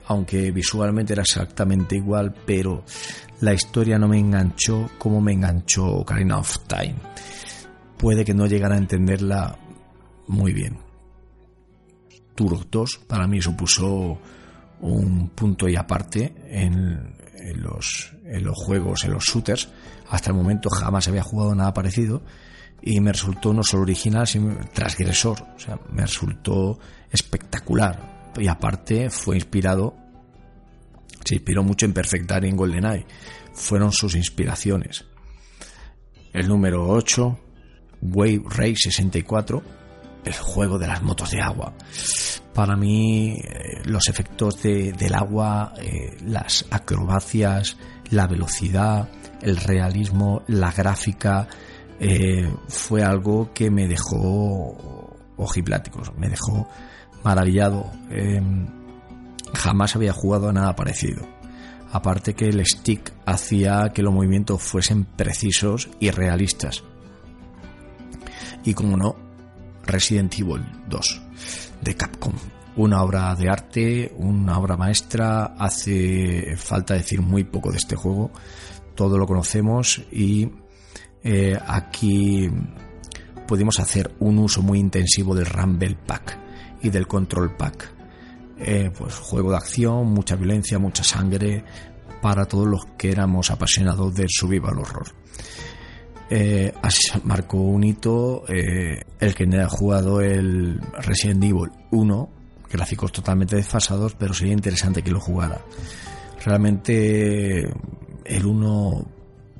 aunque visualmente era exactamente igual, pero la historia no me enganchó como me enganchó Ocarina of Time. Puede que no llegara a entenderla muy bien. Turok 2 para mí supuso un punto y aparte en, los, en los juegos, en los shooters. Hasta el momento jamás había jugado nada parecido y me resultó no solo original, sino transgresor. O sea, me resultó espectacular. Y aparte fue inspirado se inspiró mucho en Perfect Dark y en GoldenEye. Fueron sus inspiraciones. El número 8, Wave Race 64, el juego de las motos de agua. Para mí, eh, los efectos del agua, eh, las acrobacias, la velocidad, el realismo, la gráfica, eh, fue algo que me dejó ojipláticos, me dejó maravillado. Em, jamás había jugado a nada parecido. Aparte que el stick hacía que los movimientos fuesen precisos y realistas. Y como no, Resident Evil 2 de Capcom. Una obra de arte, una obra maestra, hace falta decir muy poco de este juego, todo lo conocemos y eh, aquí pudimos hacer un uso muy intensivo del Rumble Pack y del Control Pack eh, pues juego de acción, mucha violencia, mucha sangre para todos los que éramos apasionados del survival horror. Eh, así marcó un hito eh, el que ha jugado el Resident Evil 1, gráficos totalmente desfasados, pero sería interesante que lo jugara. Realmente el 1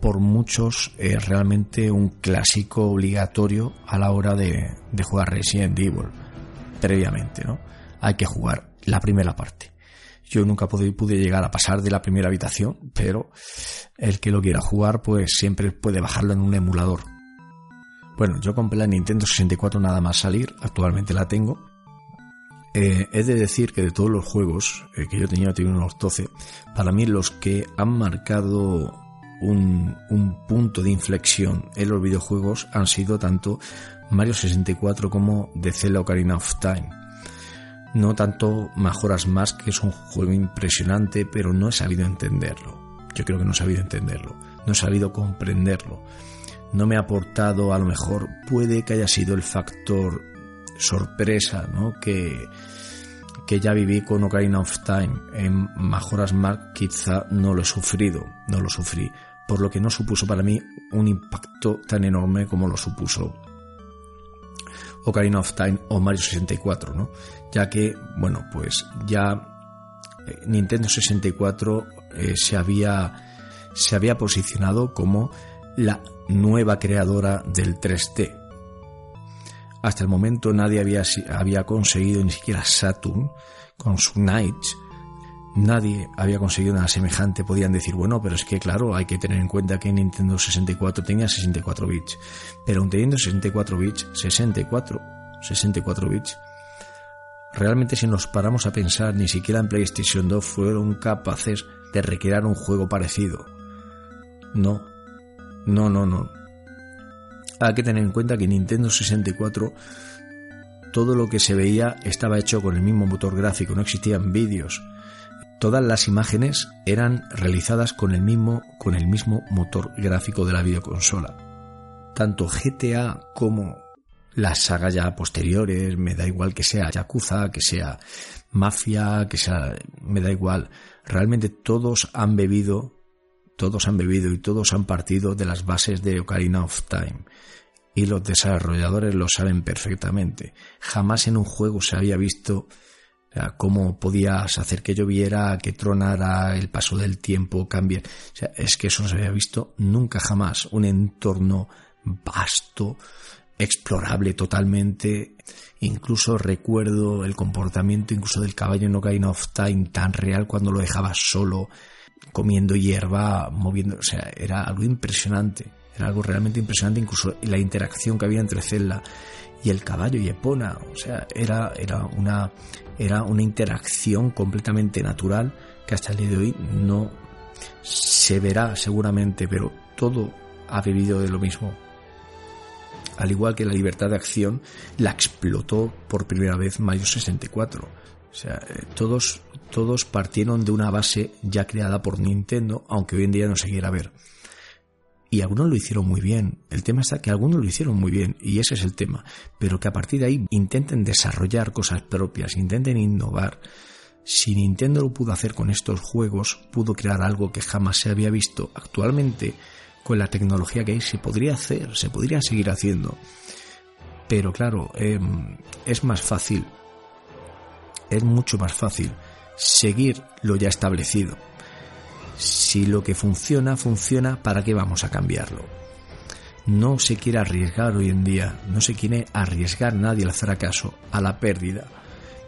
por muchos es realmente un clásico obligatorio a la hora de, de jugar Resident Evil previamente, ¿no? Hay que jugar la primera parte. Yo nunca pude, pude llegar a pasar de la primera habitación, pero el que lo quiera jugar, pues siempre puede bajarlo en un emulador. Bueno, yo compré la Nintendo 64 nada más salir, actualmente la tengo. Eh, he de decir que de todos los juegos eh, que yo tenía, tengo unos 12, para mí los que han marcado un, un, punto de inflexión en los videojuegos han sido tanto Mario 64 como The Zelda Ocarina of Time no tanto Majoras más, que es un juego impresionante, pero no he sabido entenderlo. Yo creo que no he sabido entenderlo, no he sabido comprenderlo. No me ha aportado, a lo mejor, puede que haya sido el factor sorpresa, ¿no? Que, que ya viví con Ocarina of Time. En Majoras Mark quizá no lo he sufrido, no lo sufrí, por lo que no supuso para mí un impacto tan enorme como lo supuso Ocarina of Time o Mario 64, ¿no? Ya que, bueno, pues ya eh, Nintendo 64 eh, se, había, se había posicionado como la nueva creadora del 3D. Hasta el momento nadie había, había conseguido, ni siquiera Saturn, con su Knights, nadie había conseguido nada semejante, podían decir, bueno, pero es que claro, hay que tener en cuenta que Nintendo 64 tenía 64 bits, pero teniendo 64 bits, 64, 64 bits, realmente si nos paramos a pensar, ni siquiera en PlayStation 2 fueron capaces de recrear un juego parecido. No, no, no, no. Hay que tener en cuenta que Nintendo 64 todo lo que se veía estaba hecho con el mismo motor gráfico, no existían vídeos todas las imágenes eran realizadas con el mismo, motor gráfico de la videoconsola. Tanto GTA como las sagas ya posteriores, me da igual que sea Yakuza, que sea Mafia, que sea, me da igual. Realmente todos han bebido, todos han bebido y todos han partido de las bases de Ocarina of Time. Y los desarrolladores lo saben perfectamente. Jamás en un juego se había visto cómo podías hacer que lloviera, que tronara, el paso del tiempo cambie. O sea, es que eso no se había visto nunca jamás. Un entorno vasto, explorable totalmente. Incluso recuerdo el comportamiento incluso del caballo en Ocarina of Time tan real cuando lo dejabas solo, comiendo hierba, moviendo, o sea, era algo impresionante. Era algo realmente impresionante, incluso la interacción que había entre Zelda y el caballo y Epona. O sea, era, era, una, era una interacción completamente natural que hasta el día de hoy no se verá seguramente, pero todo ha vivido de lo mismo al igual que la libertad de acción, la explotó por primera vez Mario 64. O sea, eh, todos, todos partieron de una base ya creada por Nintendo, aunque hoy en día no se quiera ver. Y algunos lo hicieron muy bien. El tema está que algunos lo hicieron muy bien, y ese es el tema. Pero que a partir de ahí intenten desarrollar cosas propias, intenten innovar. Si Nintendo lo pudo hacer con estos juegos, pudo crear algo que jamás se había visto. Actualmente, con la tecnología que hay se podría hacer, se podría seguir haciendo. Pero claro, em, es más fácil, es mucho más fácil seguir lo ya establecido. Si lo que funciona, funciona, ¿para qué vamos a cambiarlo? No se quiere arriesgar hoy en día, no se quiere arriesgar nadie al fracaso, a la pérdida,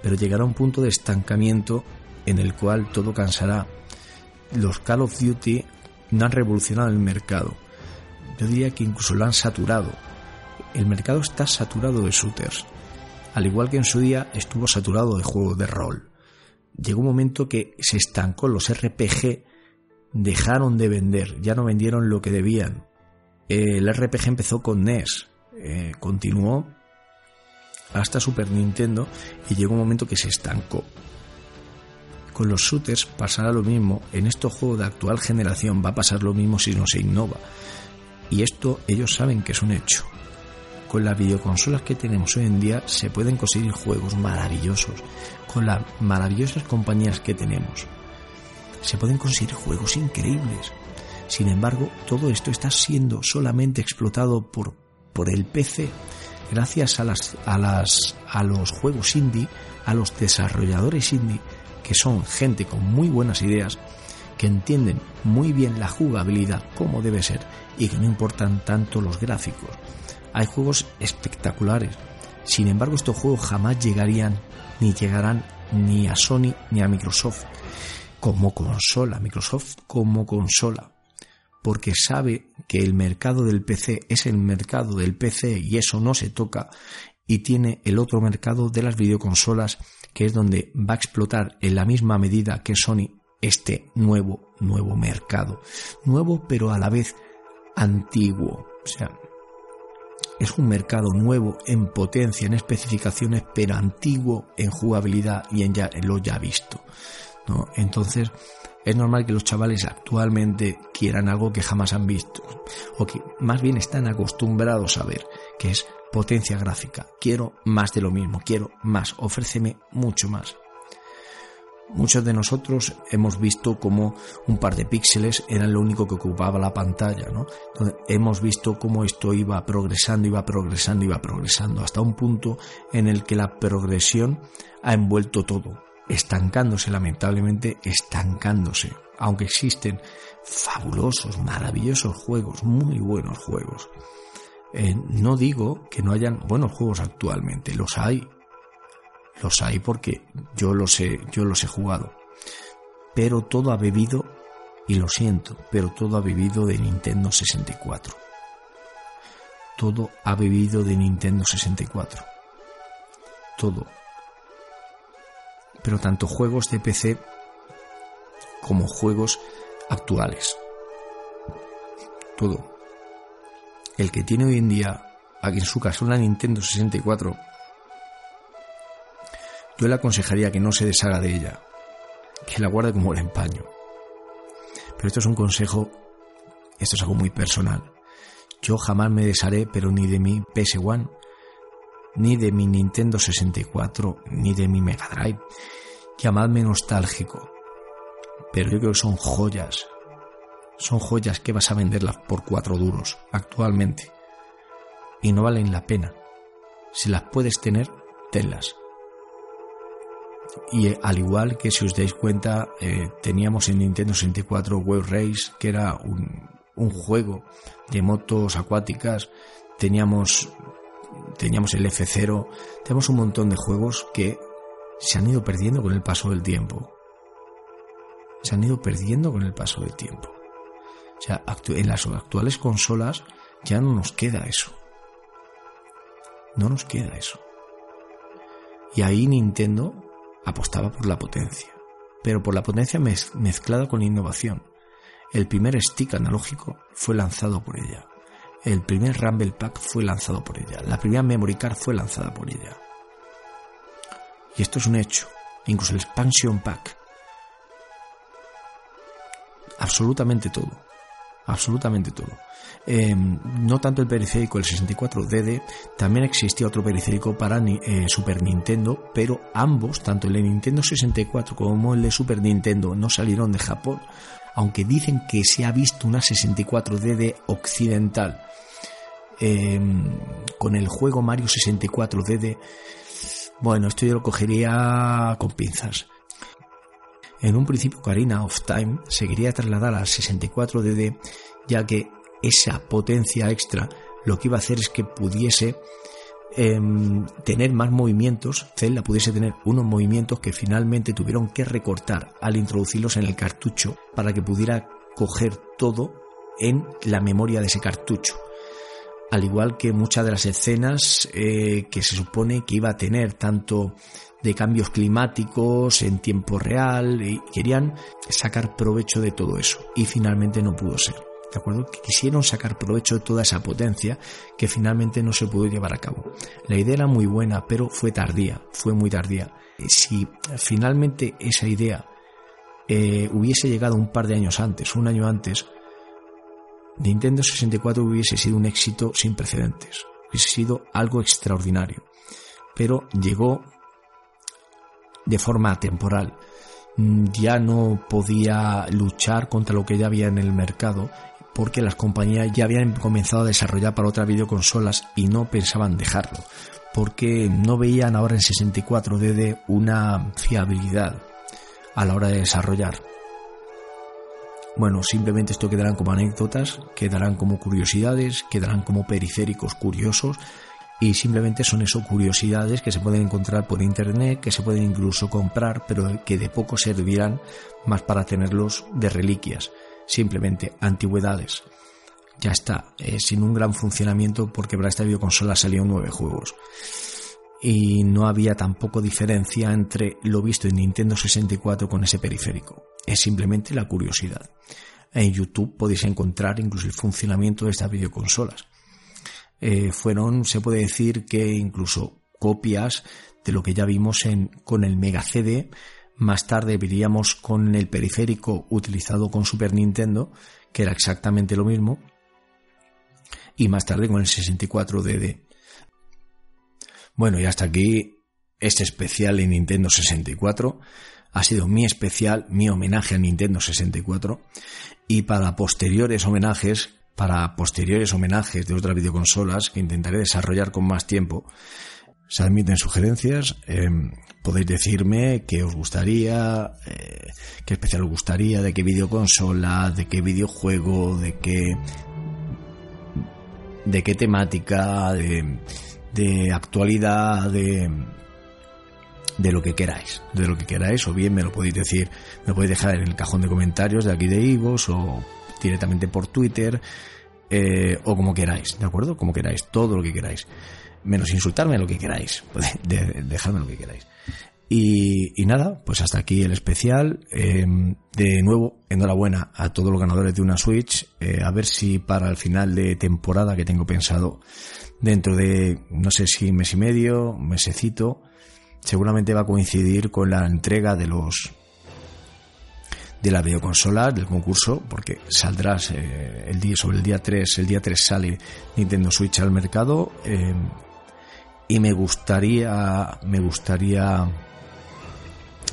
pero llegará un punto de estancamiento en el cual todo cansará. Los Call of Duty no han revolucionado el mercado. Yo diría que incluso lo han saturado. El mercado está saturado de shooters. Al igual que en su día estuvo saturado de juegos de rol. Llegó un momento que se estancó, los RPG dejaron de vender, ya no vendieron lo que debían. El RPG empezó con NES, eh, continuó hasta Super Nintendo y llegó un momento que se estancó. Con los shooters pasará lo mismo, en estos juegos de actual generación va a pasar lo mismo si no se innova. Y esto ellos saben que es un hecho. Con las videoconsolas que tenemos hoy en día se pueden conseguir juegos maravillosos. Con las maravillosas compañías que tenemos se pueden conseguir juegos increíbles. Sin embargo, todo esto está siendo solamente explotado por, por el PC gracias a, las, a, las, a los juegos indie, a los desarrolladores indie que son gente con muy buenas ideas, que entienden muy bien la jugabilidad como debe ser y que no importan tanto los gráficos. Hay juegos espectaculares. Sin embargo, estos juegos jamás llegarían ni llegarán ni a Sony ni a Microsoft como consola, Microsoft como consola, porque sabe que el mercado del PC es el mercado del PC y eso no se toca y tiene el otro mercado de las videoconsolas que es donde va a explotar en la misma medida que Sony este nuevo, nuevo mercado. Nuevo pero a la vez antiguo. O sea, es un mercado nuevo en potencia, en especificaciones, pero antiguo en jugabilidad y en, ya, lo ya visto. ¿No? Entonces, es normal que los chavales actualmente quieran algo que jamás han visto, o que más bien están acostumbrados a ver, que es potencia gráfica. Quiero más de lo mismo, quiero más, ofréceme mucho más. Muchos de nosotros hemos visto como un par de píxeles eran lo único que ocupaba la pantalla, ¿no? hemos visto cómo esto iba progresando, iba progresando, iba progresando, hasta un punto en el que la progresión ha envuelto todo, estancándose, lamentablemente, estancándose. Aunque existen fabulosos, maravillosos juegos, muy buenos juegos. Eh, no digo que no hayan buenos juegos actualmente, los hay. Los hay porque yo los he, yo los he jugado. Pero todo ha bebido, y lo siento, pero todo ha bebido de Nintendo 64. Todo ha bebido de Nintendo 64. Todo. Pero tanto juegos de PC como juegos actuales. Todo el que tiene hoy en día aquí en su casa una Nintendo 64, yo le aconsejaría que no se deshaga de ella, que la guarde como el empaño. Pero esto es un consejo, esto es algo muy personal. Yo jamás me desharé, pero ni de mi PS1, ni de mi Nintendo 64, ni de mi Mega Drive. Llamadme nostálgico. Pero yo creo que son joyas. Son joyas que vas a venderlas por cuatro duros actualmente. Y no valen la pena. Si las puedes tener, tenlas. Y eh, al igual que si os dais cuenta, eh, teníamos en Nintendo 64 World Race, que era un, un juego de motos acuáticas, teníamos, teníamos el F0, tenemos un montón de juegos que se han ido perdiendo con el paso del tiempo. Se han ido perdiendo con el paso del tiempo. O sea, en las actuales consolas ya no nos queda eso. No nos queda eso. Y ahí Nintendo apostaba por la potencia, pero por la potencia mezclada con innovación. El primer stick analógico fue lanzado por ella. El primer Rumble Pack fue lanzado por ella. La primera Memory Card fue lanzada por ella. Y esto es un hecho. Incluso el Expansion Pack. Absolutamente todo. Absolutamente todo. Em, no tanto el periférico, el 64DD, también existía otro periférico para eh, Super Nintendo, pero ambos, tanto el de Nintendo 64 como el de Super Nintendo, no salieron de Japón, aunque dicen que se ha visto una 64DD occidental. Em, con el juego Mario 64DD, bueno, esto yo lo cogería con pinzas. En un principio, Karina of Time se quería trasladar al 64DD, ya que esa potencia extra lo que iba a hacer es que pudiese em, tener más movimientos, Zelda pudiese tener unos movimientos que finalmente tuvieron que recortar al introducirlos en el cartucho para que pudiera coger todo en la memoria de ese cartucho. Al igual que muchas de las escenas eh, que se supone que iba a tener tanto de cambios climáticos en tiempo real y querían sacar provecho de todo eso y finalmente no pudo ser. ¿De acuerdo? Que quisieron sacar provecho de toda esa potencia que finalmente no se pudo llevar a cabo. La idea era muy buena, pero fue tardía, fue muy tardía. Si finalmente esa idea eh, hubiese llegado un par de años antes, un año antes, Nintendo 64 hubiese sido un éxito sin precedentes, hubiese sido algo extraordinario. Pero llegó de forma temporal ya no podía luchar contra lo que ya había en el mercado porque las compañías ya habían comenzado a desarrollar para otras videoconsolas y no pensaban dejarlo, porque no veían ahora en 64DD una fiabilidad a la hora de desarrollar. Bueno, simplemente esto quedarán como anécdotas, quedarán como curiosidades, quedarán como periféricos curiosos y simplemente son eso curiosidades que se pueden encontrar por internet, que se pueden incluso comprar, pero que de poco servirán más para tenerlos de reliquias simplemente antigüedades. Ya está, eh, sin un gran funcionamiento porque para esta videoconsola salieron nueve juegos. Y no había tampoco diferencia entre lo visto en Nintendo 64 con ese periférico. Es simplemente la curiosidad. En YouTube podéis encontrar incluso el funcionamiento de estas videoconsolas. Eh, fueron, se puede decir que incluso copias de lo que ya vimos en, con el Mega CD más tarde veríamos con el periférico utilizado con Super Nintendo, que era exactamente lo mismo. Y más tarde con el 64DD. Bueno, y hasta aquí este especial en Nintendo 64. Ha sido mi especial, mi homenaje a Nintendo 64. Y para posteriores homenajes, para posteriores homenajes de otras videoconsolas que intentaré desarrollar con más tiempo, se admiten sugerencias. Eh, podéis decirme qué os gustaría, eh, qué especial os gustaría, de qué videoconsola, de qué videojuego, de qué de qué temática, de, de actualidad, de, de lo que queráis, de lo que queráis, o bien me lo podéis decir, me lo podéis dejar en el cajón de comentarios de aquí de Ivos o directamente por Twitter, eh, o como queráis, ¿de acuerdo? Como queráis, todo lo que queráis menos insultarme lo que queráis, dejadme lo que queráis. Y, nada, pues hasta aquí el especial. Em, de nuevo, enhorabuena a todos los ganadores de una Switch. Eh, a ver si para el final de temporada que tengo pensado, dentro de no sé si mes y medio, mesecito, seguramente va a coincidir con la entrega de los de la videoconsola, del concurso, porque saldrás eh, el día, sobre el día 3, el día 3 sale Nintendo Switch al mercado, eh, y me gustaría, me gustaría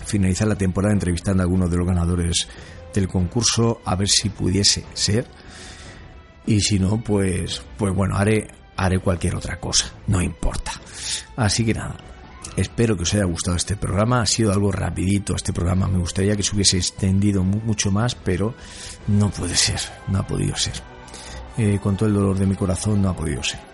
finalizar la temporada entrevistando a algunos de los ganadores del concurso, a ver si pudiese ser, y si no, pues, pues bueno, haré, haré cualquier otra cosa, no importa. Así que nada, Espero que os haya gustado este programa. Ha sido algo rapidito este programa. Me gustaría que se hubiese extendido mucho más, pero no puede ser. No ha podido ser. Eh, con todo el dolor de mi corazón no ha podido ser.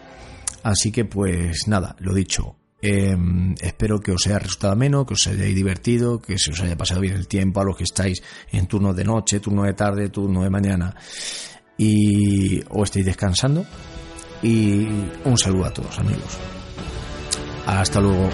Así que pues nada, lo dicho. Em, espero que os haya resultado menos, que os hayáis divertido, que se os haya pasado bien el tiempo a los que estáis en turno de noche, turno de tarde, turno de mañana y o estéis descansando. Y un saludo a todos amigos. Hasta luego.